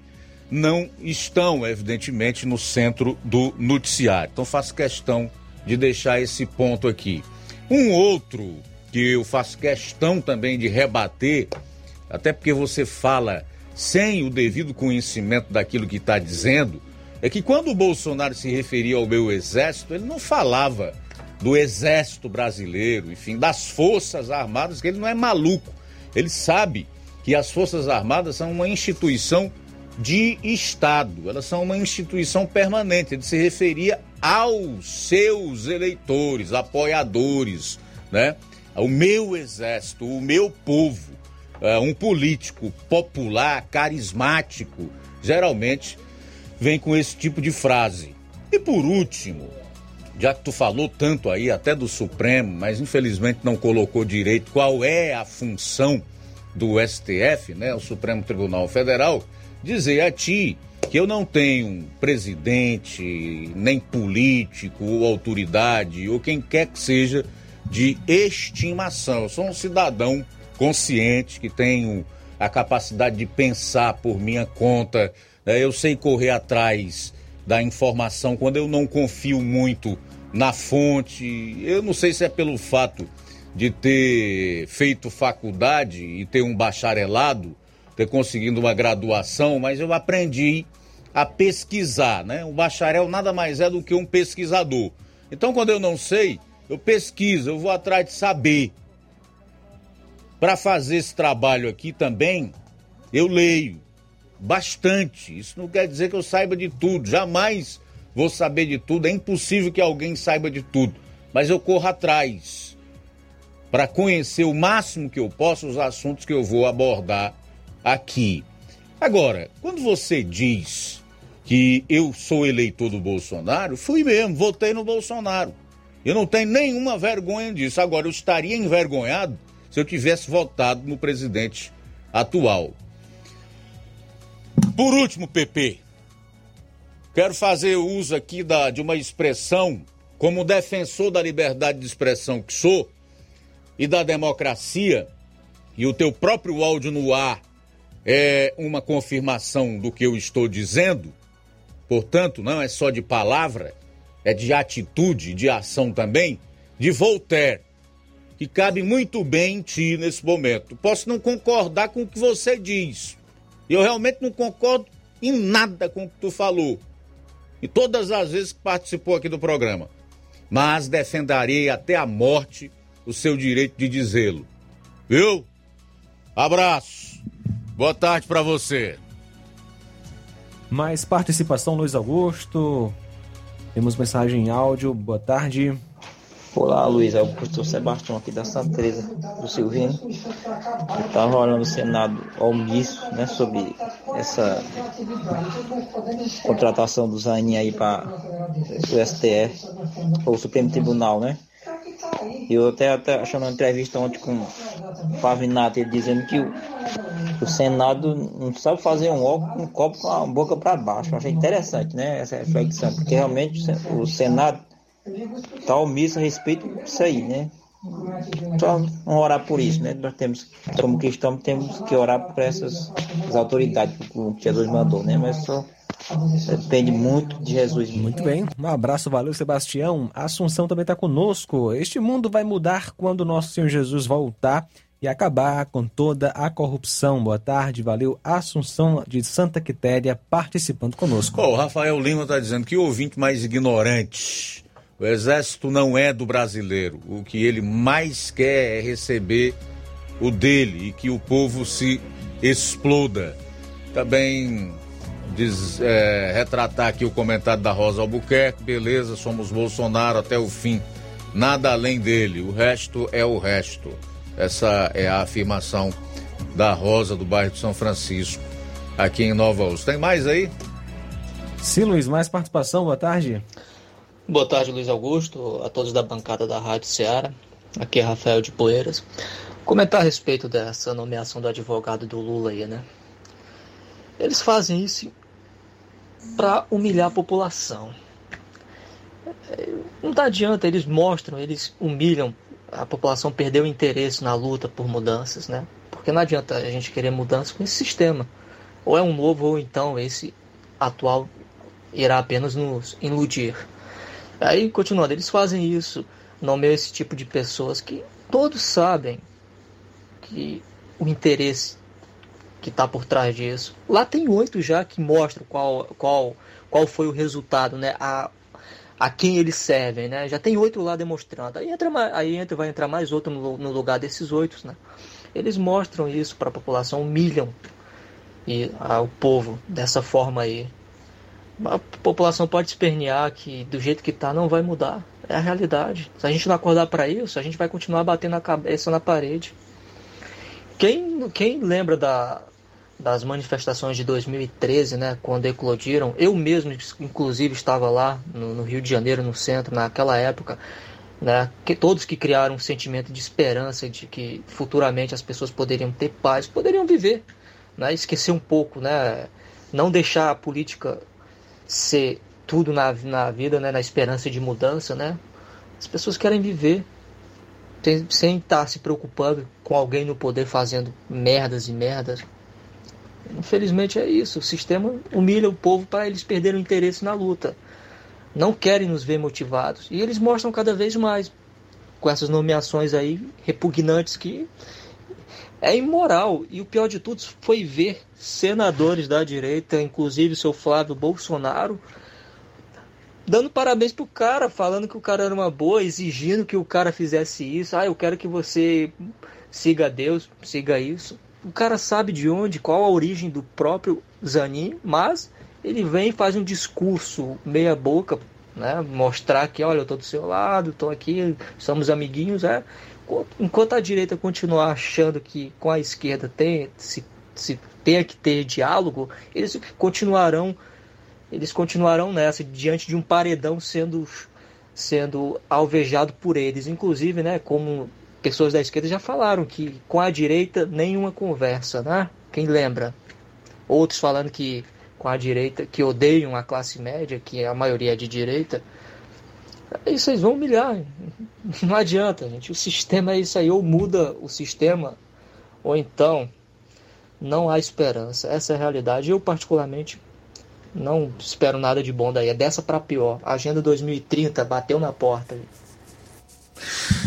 não estão, evidentemente, no centro do noticiário. Então faço questão de deixar esse ponto aqui. Um outro que eu faço questão também de rebater, até porque você fala sem o devido conhecimento daquilo que está dizendo, é que quando o Bolsonaro se referia ao meu exército, ele não falava do exército brasileiro, enfim, das forças armadas, que ele não é maluco. Ele sabe que as forças armadas são uma instituição de Estado. Elas são uma instituição permanente. Ele se referia aos seus eleitores, apoiadores, né? O meu exército, o meu povo. É, um político popular, carismático, geralmente vem com esse tipo de frase. E por último, já que tu falou tanto aí até do Supremo, mas infelizmente não colocou direito qual é a função do STF, né, o Supremo Tribunal Federal, dizer a ti que eu não tenho presidente, nem político, ou autoridade, ou quem quer que seja, de estimação. Eu sou um cidadão consciente que tenho a capacidade de pensar por minha conta. Né? Eu sei correr atrás da informação quando eu não confio muito na fonte. Eu não sei se é pelo fato de ter feito faculdade e ter um bacharelado ter conseguido uma graduação, mas eu aprendi a pesquisar, né? O bacharel nada mais é do que um pesquisador. Então, quando eu não sei, eu pesquiso, eu vou atrás de saber. Para fazer esse trabalho aqui também, eu leio bastante. Isso não quer dizer que eu saiba de tudo, jamais vou saber de tudo. É impossível que alguém saiba de tudo, mas eu corro atrás. para conhecer o máximo que eu posso os assuntos que eu vou abordar aqui. Agora, quando você diz que eu sou eleitor do Bolsonaro, fui mesmo, votei no Bolsonaro. Eu não tenho nenhuma vergonha disso. Agora, eu estaria envergonhado se eu tivesse votado no presidente atual. Por último, PP, quero fazer uso aqui da, de uma expressão, como defensor da liberdade de expressão que sou e da democracia, e o teu próprio áudio no ar é uma confirmação do que eu estou dizendo. Portanto, não é só de palavra, é de atitude, de ação também, de Voltaire, que cabe muito bem em ti nesse momento. Posso não concordar com o que você diz, eu realmente não concordo em nada com o que tu falou. E todas as vezes que participou aqui do programa. Mas defenderei até a morte o seu direito de dizê-lo. Viu? Abraço. Boa tarde para você. Mais participação, Luiz Augusto. Temos mensagem em áudio. Boa tarde. Olá, Luiz Augusto Sebastião aqui da Santa Teresa do Silvino. Estava olhando o Senado omisso né, sobre essa contratação do Zanin aí para o STF, ou o Supremo Tribunal, né? Eu até, até achando uma entrevista ontem com o Pavinato, ele dizendo que o, o Senado não sabe fazer um, um copo com a boca para baixo. Eu achei interessante, né? Essa reflexão, porque realmente o Senado está omisso a respeito disso aí, né? Só orar por isso, né? Nós temos, como cristãos, temos que orar por essas autoridades que o Jesus mandou, né? Mas só depende muito de Jesus. Muito bem, um abraço, valeu Sebastião. A Assunção também está conosco. Este mundo vai mudar quando o nosso Senhor Jesus voltar e acabar com toda a corrupção. Boa tarde, valeu. Assunção de Santa Quitéria participando conosco. Oh, o Rafael Lima está dizendo que o ouvinte mais ignorante o exército não é do brasileiro. O que ele mais quer é receber o dele e que o povo se exploda. Também diz, é, retratar aqui o comentário da Rosa Albuquerque. Beleza, somos Bolsonaro até o fim. Nada além dele. O resto é o resto. Essa é a afirmação da Rosa do bairro de São Francisco, aqui em Nova Osso. Tem mais aí? Sim, Luiz, mais participação. Boa tarde. Boa tarde, Luiz Augusto, a todos da bancada da Rádio Ceará. Aqui é Rafael de Poeiras. Comentar a respeito dessa nomeação do advogado do Lula aí, né? Eles fazem isso para humilhar a população. Não dá adianta, eles mostram, eles humilham, a população perdeu o interesse na luta por mudanças, né? Porque não adianta a gente querer mudanças com esse sistema. Ou é um novo, ou então esse atual irá apenas nos iludir. Aí, continuando, eles fazem isso, nomeiam esse tipo de pessoas que todos sabem que o interesse que está por trás disso. Lá tem oito já que mostram qual, qual, qual foi o resultado, né? A, a quem eles servem, né? Já tem oito lá demonstrando. Aí, entra, aí entra, vai entrar mais outro no, no lugar desses oito, né? Eles mostram isso para a população, humilham e, a, o povo dessa forma aí a população pode espernear que do jeito que está não vai mudar. É a realidade. Se a gente não acordar para isso, a gente vai continuar batendo a cabeça na parede. Quem, quem lembra da, das manifestações de 2013, né, quando eclodiram, eu mesmo, inclusive, estava lá no, no Rio de Janeiro, no centro, naquela época, né, que todos que criaram um sentimento de esperança de que futuramente as pessoas poderiam ter paz, poderiam viver, né, esquecer um pouco, né, não deixar a política ser tudo na, na vida, né, na esperança de mudança, né? As pessoas querem viver tem, sem estar se preocupando com alguém no poder fazendo merdas e merdas. Infelizmente é isso. O sistema humilha o povo para eles perderem o interesse na luta. Não querem nos ver motivados. E eles mostram cada vez mais com essas nomeações aí repugnantes que é imoral. E o pior de tudo foi ver senadores da direita, inclusive o seu Flávio Bolsonaro, dando parabéns pro cara, falando que o cara era uma boa, exigindo que o cara fizesse isso. Ah, eu quero que você siga Deus, siga isso. O cara sabe de onde, qual a origem do próprio Zanin, mas ele vem e faz um discurso meia boca, né? Mostrar que, olha, eu tô do seu lado, tô aqui, somos amiguinhos, é enquanto a direita continuar achando que com a esquerda tem se, se tenha que ter diálogo, eles continuarão eles continuarão nessa diante de um paredão sendo sendo alvejado por eles, inclusive, né, como pessoas da esquerda já falaram que com a direita nenhuma conversa, né? Quem lembra? Outros falando que com a direita, que odeiam a classe média, que a maioria é de direita. Aí vocês vão humilhar. <laughs> Não adianta, gente. O sistema é isso aí. Ou muda o sistema, ou então não há esperança. Essa é a realidade. Eu, particularmente, não espero nada de bom daí. É dessa para pior. A Agenda 2030 bateu na porta.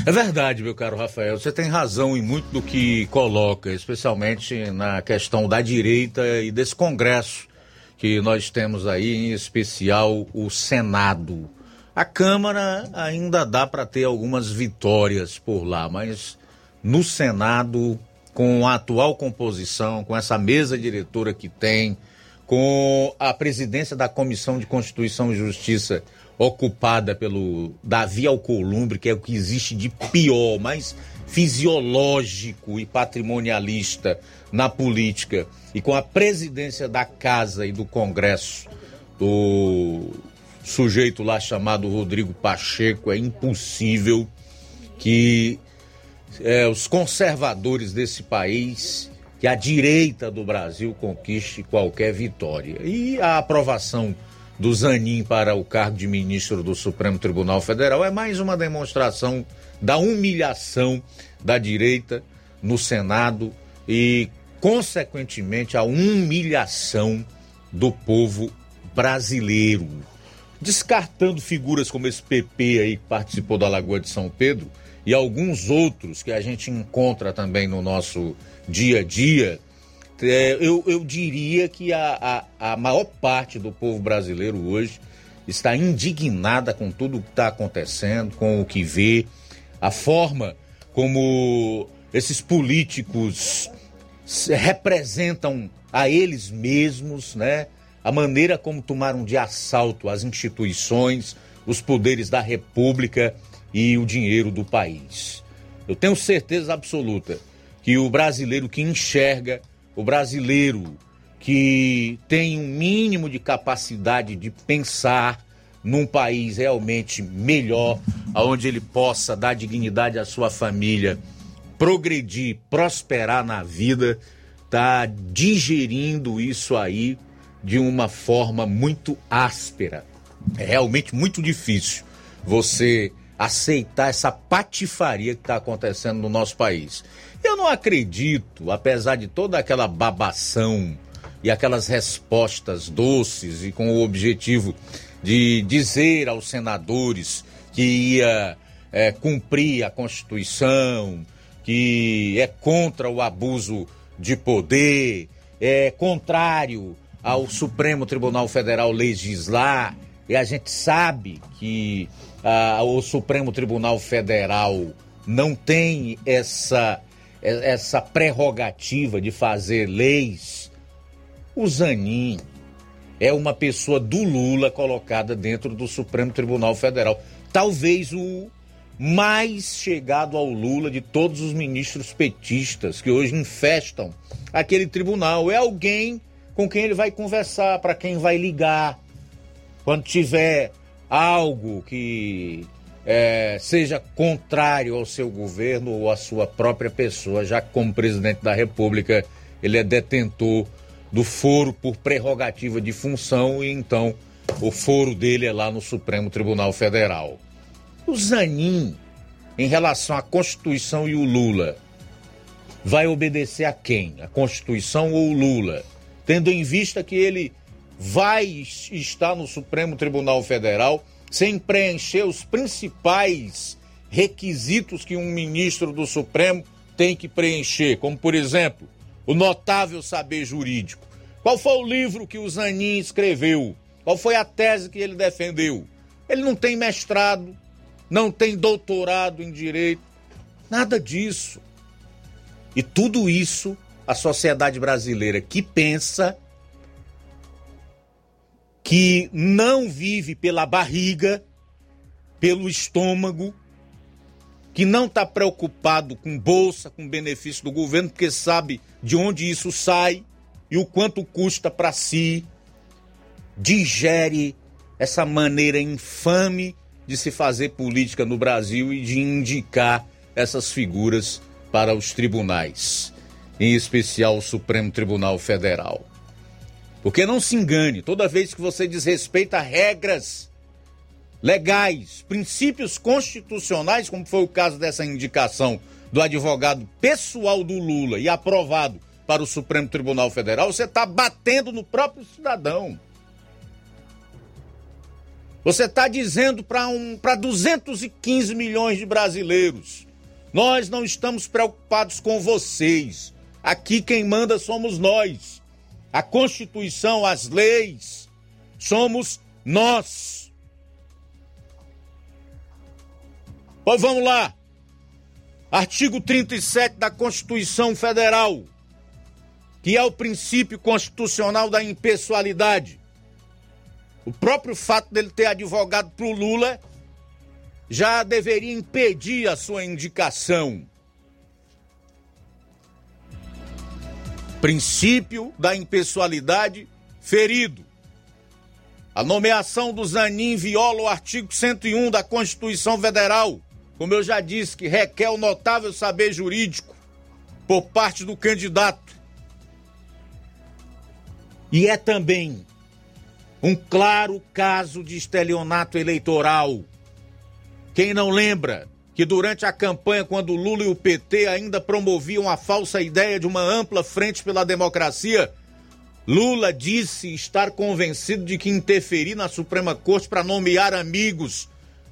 É verdade, meu caro Rafael. Você tem razão em muito do que coloca, especialmente na questão da direita e desse Congresso que nós temos aí, em especial o Senado. A Câmara ainda dá para ter algumas vitórias por lá, mas no Senado, com a atual composição, com essa mesa diretora que tem, com a presidência da Comissão de Constituição e Justiça ocupada pelo Davi Alcolumbre, que é o que existe de pior, mais fisiológico e patrimonialista na política, e com a presidência da Casa e do Congresso do sujeito lá chamado Rodrigo Pacheco, é impossível que é, os conservadores desse país, que a direita do Brasil conquiste qualquer vitória. E a aprovação do Zanin para o cargo de ministro do Supremo Tribunal Federal é mais uma demonstração da humilhação da direita no Senado e, consequentemente, a humilhação do povo brasileiro. Descartando figuras como esse PP aí que participou da Lagoa de São Pedro e alguns outros que a gente encontra também no nosso dia a dia, é, eu, eu diria que a, a, a maior parte do povo brasileiro hoje está indignada com tudo o que está acontecendo, com o que vê, a forma como esses políticos representam a eles mesmos, né? A maneira como tomaram de assalto as instituições, os poderes da República e o dinheiro do país. Eu tenho certeza absoluta que o brasileiro que enxerga o brasileiro que tem um mínimo de capacidade de pensar num país realmente melhor, onde ele possa dar dignidade à sua família, progredir, prosperar na vida, tá digerindo isso aí de uma forma muito áspera. É realmente muito difícil você aceitar essa patifaria que está acontecendo no nosso país. Eu não acredito, apesar de toda aquela babação e aquelas respostas doces e com o objetivo de dizer aos senadores que ia é, cumprir a Constituição, que é contra o abuso de poder, é contrário ao Supremo Tribunal Federal legislar, e a gente sabe que ah, o Supremo Tribunal Federal não tem essa essa prerrogativa de fazer leis, o Zanin é uma pessoa do Lula colocada dentro do Supremo Tribunal Federal. Talvez o mais chegado ao Lula de todos os ministros petistas que hoje infestam aquele tribunal. É alguém com quem ele vai conversar, para quem vai ligar. Quando tiver algo que é, seja contrário ao seu governo ou à sua própria pessoa, já que como presidente da República ele é detentor do foro por prerrogativa de função e então o foro dele é lá no Supremo Tribunal Federal. O Zanin, em relação à Constituição e o Lula, vai obedecer a quem? A Constituição ou o Lula? Tendo em vista que ele vai estar no Supremo Tribunal Federal sem preencher os principais requisitos que um ministro do Supremo tem que preencher, como por exemplo, o notável saber jurídico. Qual foi o livro que o Zanin escreveu? Qual foi a tese que ele defendeu? Ele não tem mestrado, não tem doutorado em direito, nada disso. E tudo isso a sociedade brasileira que pensa que não vive pela barriga, pelo estômago, que não está preocupado com bolsa, com benefício do governo, porque sabe de onde isso sai e o quanto custa para si, digere essa maneira infame de se fazer política no Brasil e de indicar essas figuras para os tribunais, em especial o Supremo Tribunal Federal. Porque não se engane, toda vez que você desrespeita regras legais, princípios constitucionais, como foi o caso dessa indicação do advogado pessoal do Lula e aprovado para o Supremo Tribunal Federal, você está batendo no próprio cidadão. Você está dizendo para um, 215 milhões de brasileiros: nós não estamos preocupados com vocês. Aqui quem manda somos nós. A Constituição, as leis, somos nós. Pois vamos lá. Artigo 37 da Constituição Federal, que é o princípio constitucional da impessoalidade. O próprio fato dele ter advogado para o Lula já deveria impedir a sua indicação. Princípio da impessoalidade ferido. A nomeação do Zanin viola o artigo 101 da Constituição Federal, como eu já disse, que requer o notável saber jurídico por parte do candidato. E é também um claro caso de estelionato eleitoral. Quem não lembra que durante a campanha, quando Lula e o PT ainda promoviam a falsa ideia de uma ampla frente pela democracia, Lula disse estar convencido de que interferir na Suprema Corte para nomear amigos,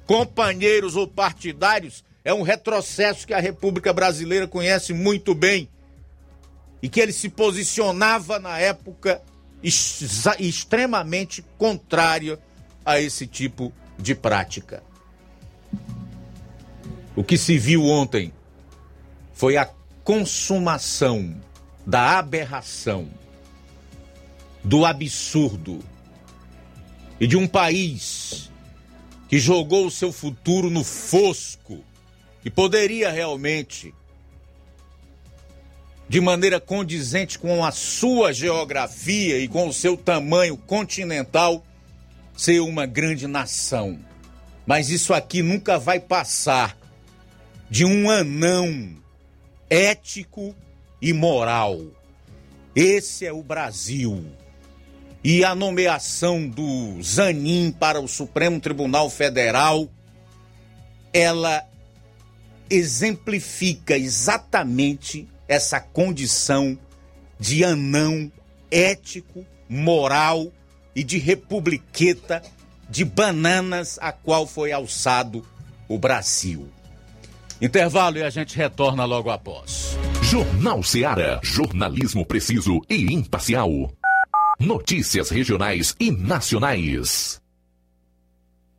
companheiros ou partidários é um retrocesso que a República Brasileira conhece muito bem e que ele se posicionava na época extremamente contrária a esse tipo de prática. O que se viu ontem foi a consumação da aberração, do absurdo e de um país que jogou o seu futuro no fosco, que poderia realmente de maneira condizente com a sua geografia e com o seu tamanho continental, ser uma grande nação. Mas isso aqui nunca vai passar de um anão ético e moral. Esse é o Brasil. E a nomeação do Zanin para o Supremo Tribunal Federal, ela exemplifica exatamente essa condição de anão ético, moral e de republiqueta de bananas a qual foi alçado o Brasil. Intervalo e a gente retorna logo após. Jornal Seara. Jornalismo preciso e imparcial. Notícias regionais e nacionais.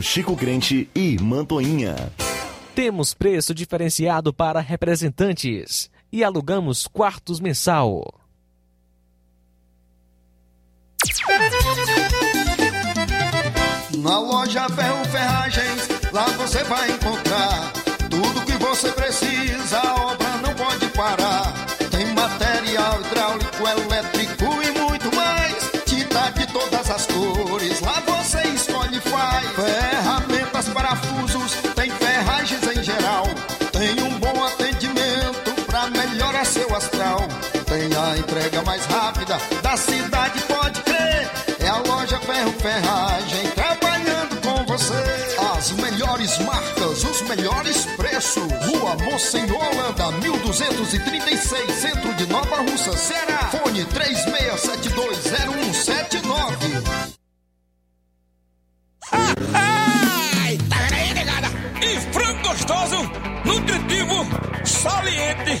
Chico Crente e Mantoinha. Temos preço diferenciado para representantes e alugamos quartos mensal. Na loja Ferro Ferragens, lá você vai encontrar tudo que você precisa, da cidade, pode crer. É a loja Ferro Ferragem trabalhando com você. As melhores marcas, os melhores preços. Rua Monsenhor Holanda, 1236, centro de Nova Russa, Ceará. Fone 36720179. Ai, tá? E frango gostoso, nutritivo saliente,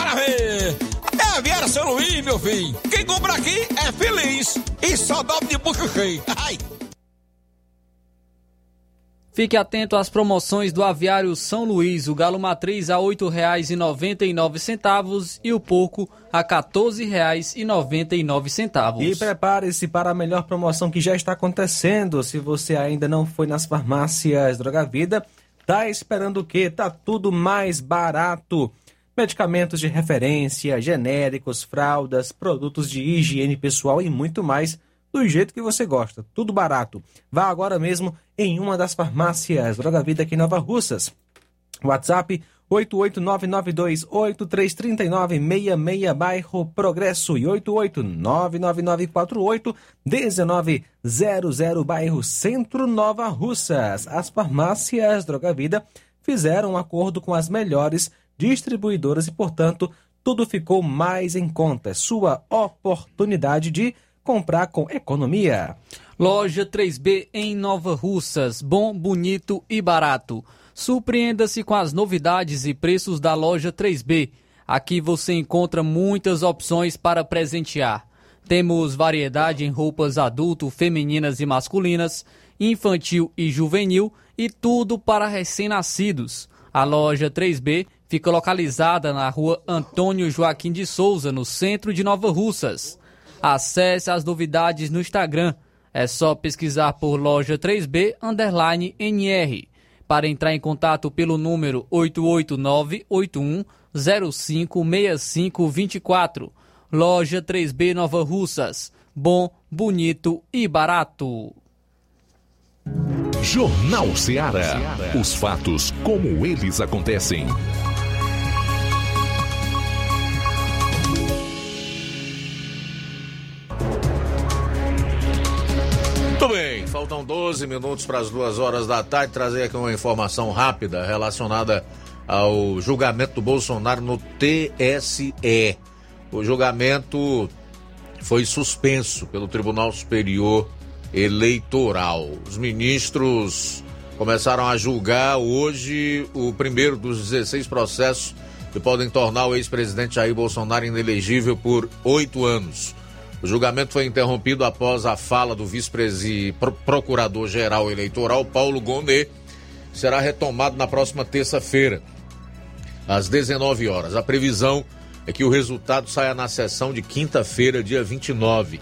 para ver? É a Viera São Luís, meu filho. Quem compra aqui é feliz. E só dobra de bucho cheio. <laughs> Ai. Fique atento às promoções do Aviário São Luís. O galo matriz a R$ 8,99 e o porco a R$ 14,99. E prepare-se para a melhor promoção que já está acontecendo. Se você ainda não foi nas farmácias Droga Vida, tá esperando o quê? Tá tudo mais barato. Medicamentos de referência, genéricos, fraldas, produtos de higiene pessoal e muito mais do jeito que você gosta, tudo barato. Vá agora mesmo em uma das farmácias Droga Vida aqui em Nova Russas. WhatsApp 88992833966 bairro Progresso e 88999481900 bairro Centro Nova Russas. As farmácias Droga Vida fizeram um acordo com as melhores distribuidoras e, portanto, tudo ficou mais em conta. É sua oportunidade de comprar com economia. Loja 3B em Nova Russas, bom, bonito e barato. Surpreenda-se com as novidades e preços da loja 3B. Aqui você encontra muitas opções para presentear. Temos variedade em roupas adulto, femininas e masculinas, infantil e juvenil e tudo para recém-nascidos. A loja 3B fica localizada na rua Antônio Joaquim de Souza, no centro de Nova Russas. Acesse as novidades no Instagram. É só pesquisar por loja 3B underline NR. Para entrar em contato pelo número 88981 056524. Loja 3B Nova Russas. Bom, bonito e barato. Jornal Ceará. Os fatos como eles acontecem. Faltam 12 minutos para as duas horas da tarde. Trazer aqui uma informação rápida relacionada ao julgamento do Bolsonaro no TSE. O julgamento foi suspenso pelo Tribunal Superior Eleitoral. Os ministros começaram a julgar hoje o primeiro dos 16 processos que podem tornar o ex-presidente Jair Bolsonaro inelegível por oito anos. O julgamento foi interrompido após a fala do vice-procurador-geral eleitoral, Paulo Gonet, será retomado na próxima terça-feira, às 19 horas. A previsão é que o resultado saia na sessão de quinta-feira, dia 29.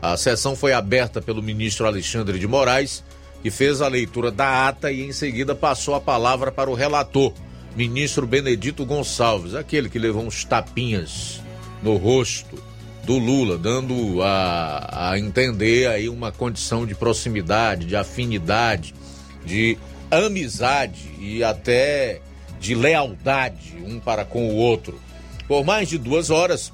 A sessão foi aberta pelo ministro Alexandre de Moraes, que fez a leitura da ata e em seguida passou a palavra para o relator, ministro Benedito Gonçalves, aquele que levou uns tapinhas no rosto do Lula, dando a, a entender aí uma condição de proximidade, de afinidade, de amizade e até de lealdade um para com o outro. Por mais de duas horas,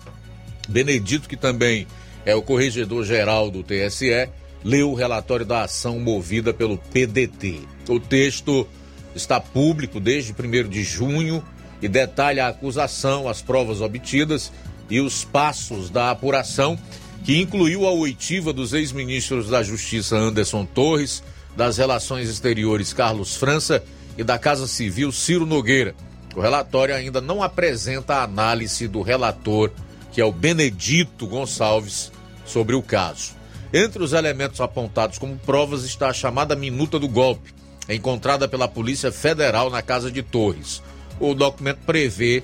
Benedito, que também é o corregedor-geral do TSE, leu o relatório da ação movida pelo PDT. O texto está público desde 1 de junho e detalha a acusação, as provas obtidas e os passos da apuração, que incluiu a oitiva dos ex-ministros da Justiça Anderson Torres, das Relações Exteriores Carlos França e da Casa Civil Ciro Nogueira. O relatório ainda não apresenta a análise do relator, que é o Benedito Gonçalves, sobre o caso. Entre os elementos apontados como provas está a chamada minuta do golpe, encontrada pela Polícia Federal na casa de Torres. O documento prevê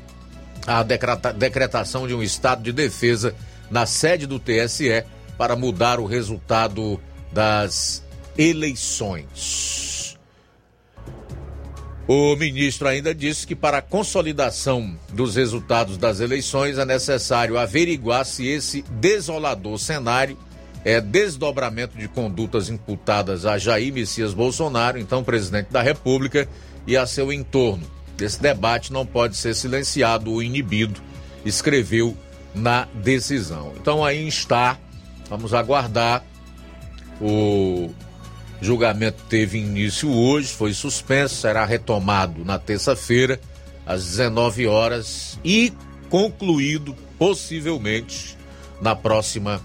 a decretação de um estado de defesa na sede do TSE para mudar o resultado das eleições. O ministro ainda disse que para a consolidação dos resultados das eleições é necessário averiguar se esse desolador cenário é desdobramento de condutas imputadas a Jair Messias Bolsonaro, então presidente da República, e a seu entorno. Esse debate não pode ser silenciado ou inibido, escreveu na decisão. Então aí está, vamos aguardar. O julgamento teve início hoje, foi suspenso, será retomado na terça-feira, às 19 horas, e concluído possivelmente na próxima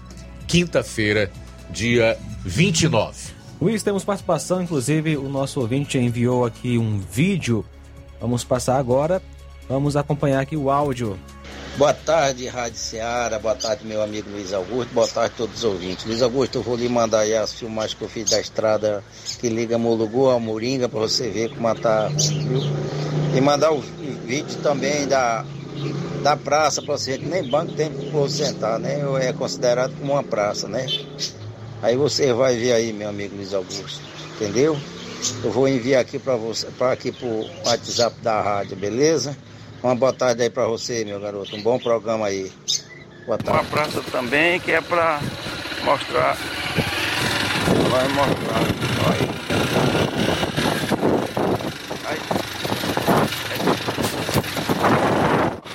quinta-feira, dia 29. Luiz, temos participação, inclusive o nosso ouvinte enviou aqui um vídeo. Vamos passar agora. Vamos acompanhar aqui o áudio. Boa tarde, Rádio Ceará. Boa tarde, meu amigo Luiz Augusto. Boa tarde a todos os ouvintes. Luiz Augusto, eu vou lhe mandar aí as filmagens que eu fiz da estrada que liga Mulugu ao Moringa para você ver como tá, viu? E mandar o vídeo também da, da praça para você, que nem banco tem para você sentar, né? É considerado como uma praça, né? Aí você vai ver aí, meu amigo Luiz Augusto, entendeu? Eu vou enviar aqui para você, para aqui pro WhatsApp da rádio, beleza? Uma boa tarde aí para você, meu garoto. Um bom programa aí. Boa tarde. Uma praça também que é para mostrar. Vai mostrar. Aí. Aí.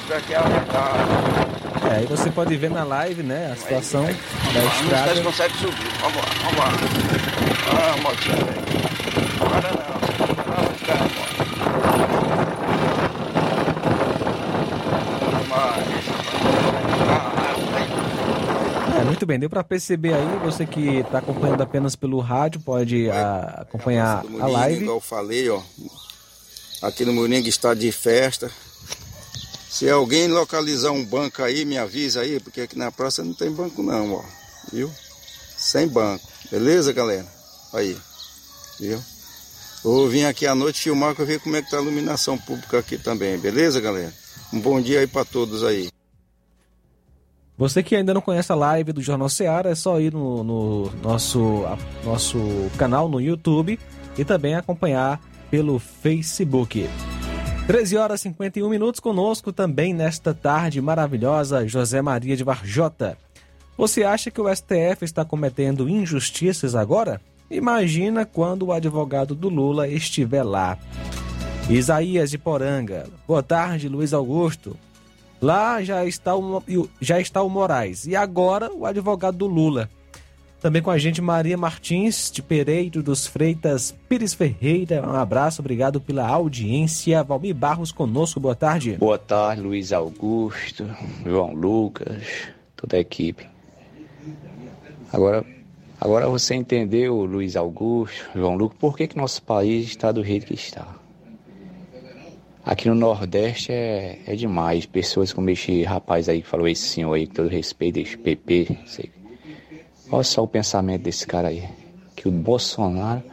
Daqui a É, aí você pode ver na live, né, a situação da Vamos ver se estrada. consegue subir. Vamos lá, vamos lá. Ah, motinha velho. Para não. Caramba. É, muito bem, deu para perceber aí, você que está acompanhando apenas pelo rádio, pode ah, acompanhar a Moringa, live. Igual eu falei, ó. Aqui no Moringa está de festa. Se alguém localizar um banco aí, me avisa aí, porque aqui na praça não tem banco não, ó. Viu? Sem banco. Beleza, galera? Aí. Viu? Vou vir aqui à noite filmar para ver como é que tá a iluminação pública aqui também. Beleza, galera? Um bom dia aí para todos aí. Você que ainda não conhece a live do Jornal Seara, é só ir no, no nosso, nosso canal no YouTube e também acompanhar pelo Facebook. 13 horas e 51 minutos conosco também nesta tarde maravilhosa, José Maria de Varjota. Você acha que o STF está cometendo injustiças agora? Imagina quando o advogado do Lula estiver lá. Isaías de Poranga. Boa tarde, Luiz Augusto. Lá já está o, já está o Moraes. E agora o advogado do Lula. Também com a gente Maria Martins, de Pereiro dos Freitas Pires Ferreira. Um abraço, obrigado pela audiência. Valmir Barros conosco, boa tarde. Boa tarde, Luiz Augusto, João Lucas, toda a equipe. Agora, agora você entendeu, Luiz Augusto, João Lucas, por que, que nosso país está do jeito que está. Aqui no Nordeste é, é demais. Pessoas como esse rapaz aí que falou, esse senhor aí, com todo respeito, esse PP, sei. Olha só o pensamento desse cara aí. Que o Bolsonaro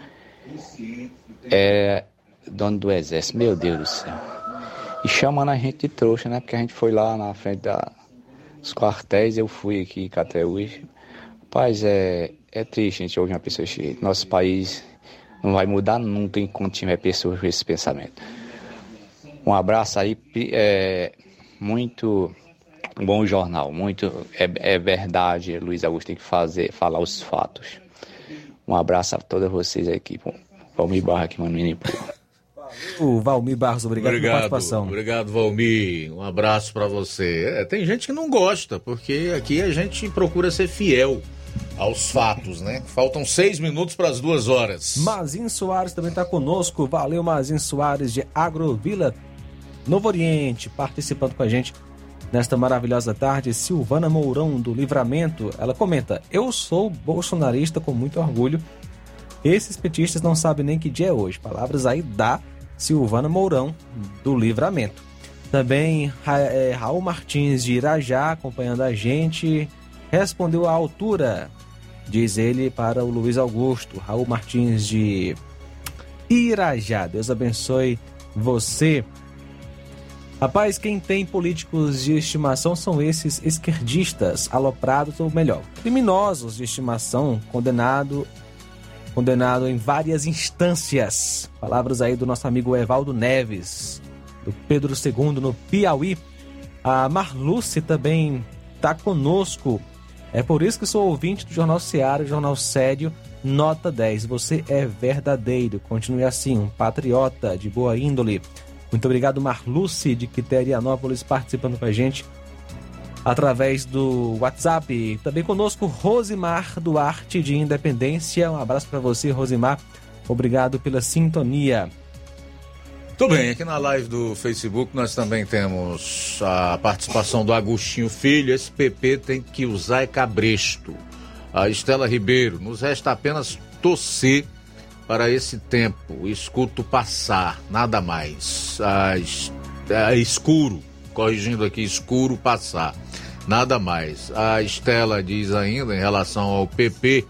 é dono do exército. Meu Deus do céu. E chamando a gente de trouxa, né? Porque a gente foi lá na frente da, dos quartéis, eu fui aqui em Cateús. Rapaz, é, é triste a gente ouvir uma pessoa cheia. Nosso país não vai mudar nunca enquanto tiver pessoas com esse pensamento. Um abraço aí, é, muito bom jornal, muito é, é verdade, Luiz Augusto tem que fazer, falar os fatos. Um abraço a todos vocês aqui. Vamos Barra aqui, mano, menino. O Valmir Barros, obrigado, pela Obrigado, participação. obrigado, Valmir. Um abraço pra você. É, tem gente que não gosta, porque aqui a gente procura ser fiel aos fatos, né? Faltam seis minutos para as duas horas. Mazin Soares também está conosco. Valeu, Mazin Soares de Agrovila Novo Oriente, participando com a gente nesta maravilhosa tarde. Silvana Mourão, do Livramento, ela comenta: Eu sou bolsonarista com muito orgulho. Esses petistas não sabem nem que dia é hoje. Palavras aí da Silvana Mourão, do Livramento. Também é, Raul Martins de Irajá, acompanhando a gente, respondeu à altura, diz ele para o Luiz Augusto. Raul Martins de Irajá, Deus abençoe você. Rapaz, quem tem políticos de estimação são esses esquerdistas, aloprados ou melhor, criminosos de estimação, condenado condenado em várias instâncias. Palavras aí do nosso amigo Evaldo Neves, do Pedro II no Piauí. A Marluce também está conosco. É por isso que sou ouvinte do Jornal Seara, Jornal Sério, nota 10. Você é verdadeiro. Continue assim, um patriota de boa índole. Muito obrigado, Marluce de Quiterianópolis, participando com a gente através do WhatsApp. Também conosco Rosimar Duarte de Independência. Um abraço para você, Rosimar. Obrigado pela sintonia. Tudo bem, aqui na live do Facebook nós também temos a participação do Agostinho Filho. Esse PP tem que usar é cabresto. A Estela Ribeiro, nos resta apenas torcer para esse tempo, escuto passar, nada mais. A, a escuro, corrigindo aqui, escuro passar. Nada mais. A Estela diz ainda em relação ao PP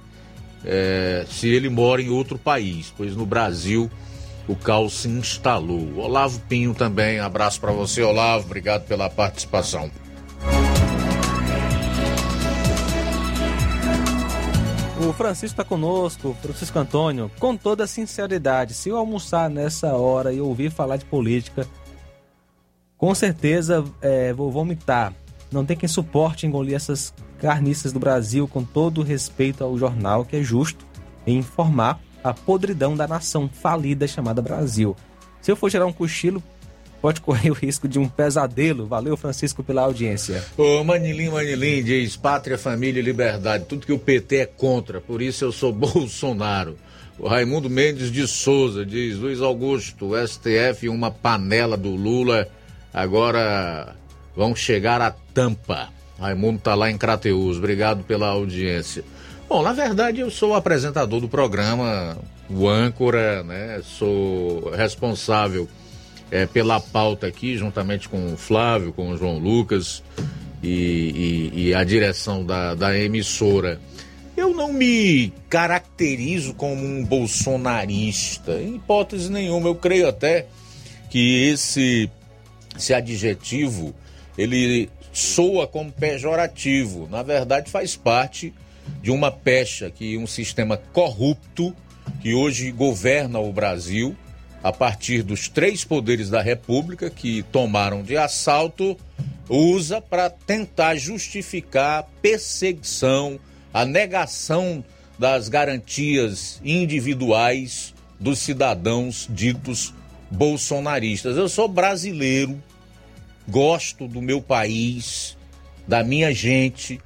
é, se ele mora em outro país, pois no Brasil o caos se instalou. Olavo Pinho também, abraço para você, Olavo, obrigado pela participação. O Francisco está conosco, Francisco Antônio, com toda sinceridade. Se eu almoçar nessa hora e ouvir falar de política, com certeza é, vou vomitar. Não tem quem suporte engolir essas carniças do Brasil com todo respeito ao jornal que é justo em informar a podridão da nação falida chamada Brasil. Se eu for gerar um cochilo, pode correr o risco de um pesadelo. Valeu, Francisco, pela audiência. Ô, Manilim, Manilim diz: pátria, família e liberdade. Tudo que o PT é contra, por isso eu sou <laughs> Bolsonaro. O Raimundo Mendes de Souza diz: Luiz Augusto, STF, uma panela do Lula. Agora vão chegar à tampa. Raimundo está lá em Crateus. Obrigado pela audiência. Bom, na verdade eu sou o apresentador do programa, o âncora, né? Sou responsável é, pela pauta aqui, juntamente com o Flávio, com o João Lucas e, e, e a direção da, da emissora. Eu não me caracterizo como um bolsonarista, em hipótese nenhuma. Eu creio até que esse, esse adjetivo ele soa como pejorativo. Na verdade, faz parte de uma pecha que um sistema corrupto que hoje governa o Brasil a partir dos três poderes da República que tomaram de assalto usa para tentar justificar a perseguição, a negação das garantias individuais dos cidadãos ditos bolsonaristas. Eu sou brasileiro, gosto do meu país, da minha gente,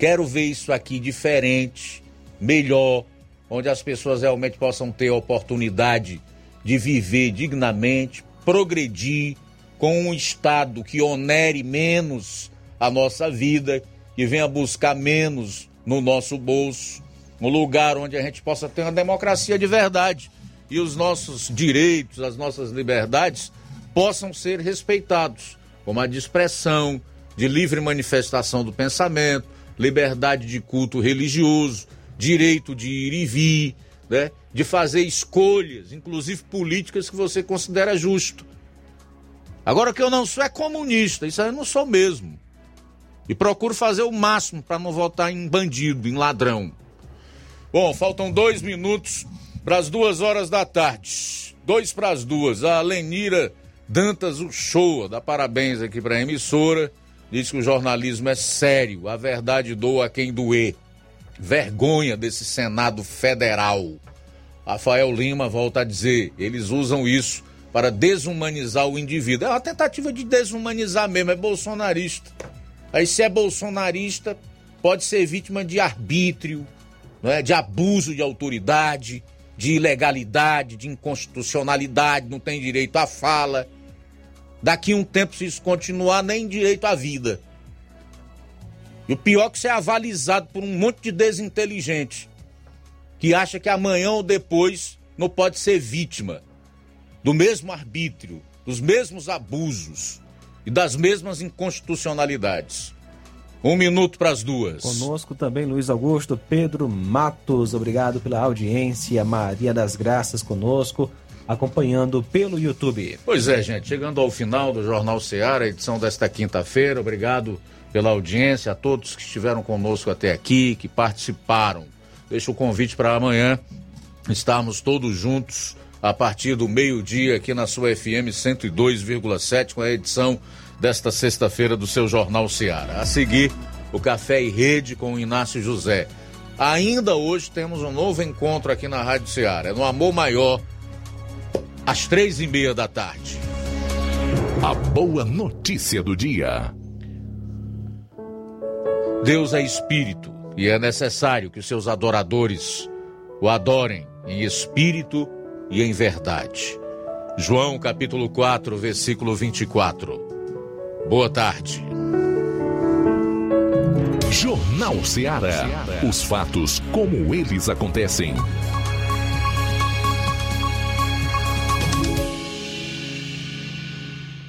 quero ver isso aqui diferente, melhor, onde as pessoas realmente possam ter a oportunidade de viver dignamente, progredir com um Estado que onere menos a nossa vida, que venha buscar menos no nosso bolso, um lugar onde a gente possa ter uma democracia de verdade e os nossos direitos, as nossas liberdades possam ser respeitados como a de expressão, de livre manifestação do pensamento, liberdade de culto religioso, direito de ir e vir, né? de fazer escolhas, inclusive políticas que você considera justo. Agora que eu não sou é comunista, isso aí eu não sou mesmo. E procuro fazer o máximo para não votar em bandido, em ladrão. Bom, faltam dois minutos para as duas horas da tarde. Dois para as duas. A Lenira Dantas Uchoa dá parabéns aqui para a emissora. Diz que o jornalismo é sério, a verdade doa quem doer. Vergonha desse Senado Federal. Rafael Lima volta a dizer: eles usam isso para desumanizar o indivíduo. É uma tentativa de desumanizar mesmo, é bolsonarista. Aí, se é bolsonarista, pode ser vítima de arbítrio, é, de abuso de autoridade, de ilegalidade, de inconstitucionalidade, não tem direito à fala. Daqui um tempo, se isso continuar, nem direito à vida. E o pior é que você é avalizado por um monte de desinteligente que acha que amanhã ou depois não pode ser vítima do mesmo arbítrio, dos mesmos abusos e das mesmas inconstitucionalidades. Um minuto para as duas. Conosco também Luiz Augusto, Pedro Matos, obrigado pela audiência. Maria das Graças conosco acompanhando pelo YouTube. Pois é, gente, chegando ao final do Jornal Ceará, edição desta quinta-feira. Obrigado pela audiência, a todos que estiveram conosco até aqui, que participaram. Deixo o convite para amanhã, estarmos todos juntos a partir do meio-dia aqui na sua FM 102,7 com a edição desta sexta-feira do seu Jornal Seara. A seguir, o Café e Rede com o Inácio José. Ainda hoje temos um novo encontro aqui na Rádio Seara, é no Amor Maior, às três e meia da tarde. A boa notícia do dia. Deus é espírito e é necessário que os seus adoradores o adorem em espírito e em verdade. João capítulo 4, versículo 24. Boa tarde. Jornal Ceará. Os fatos como eles acontecem.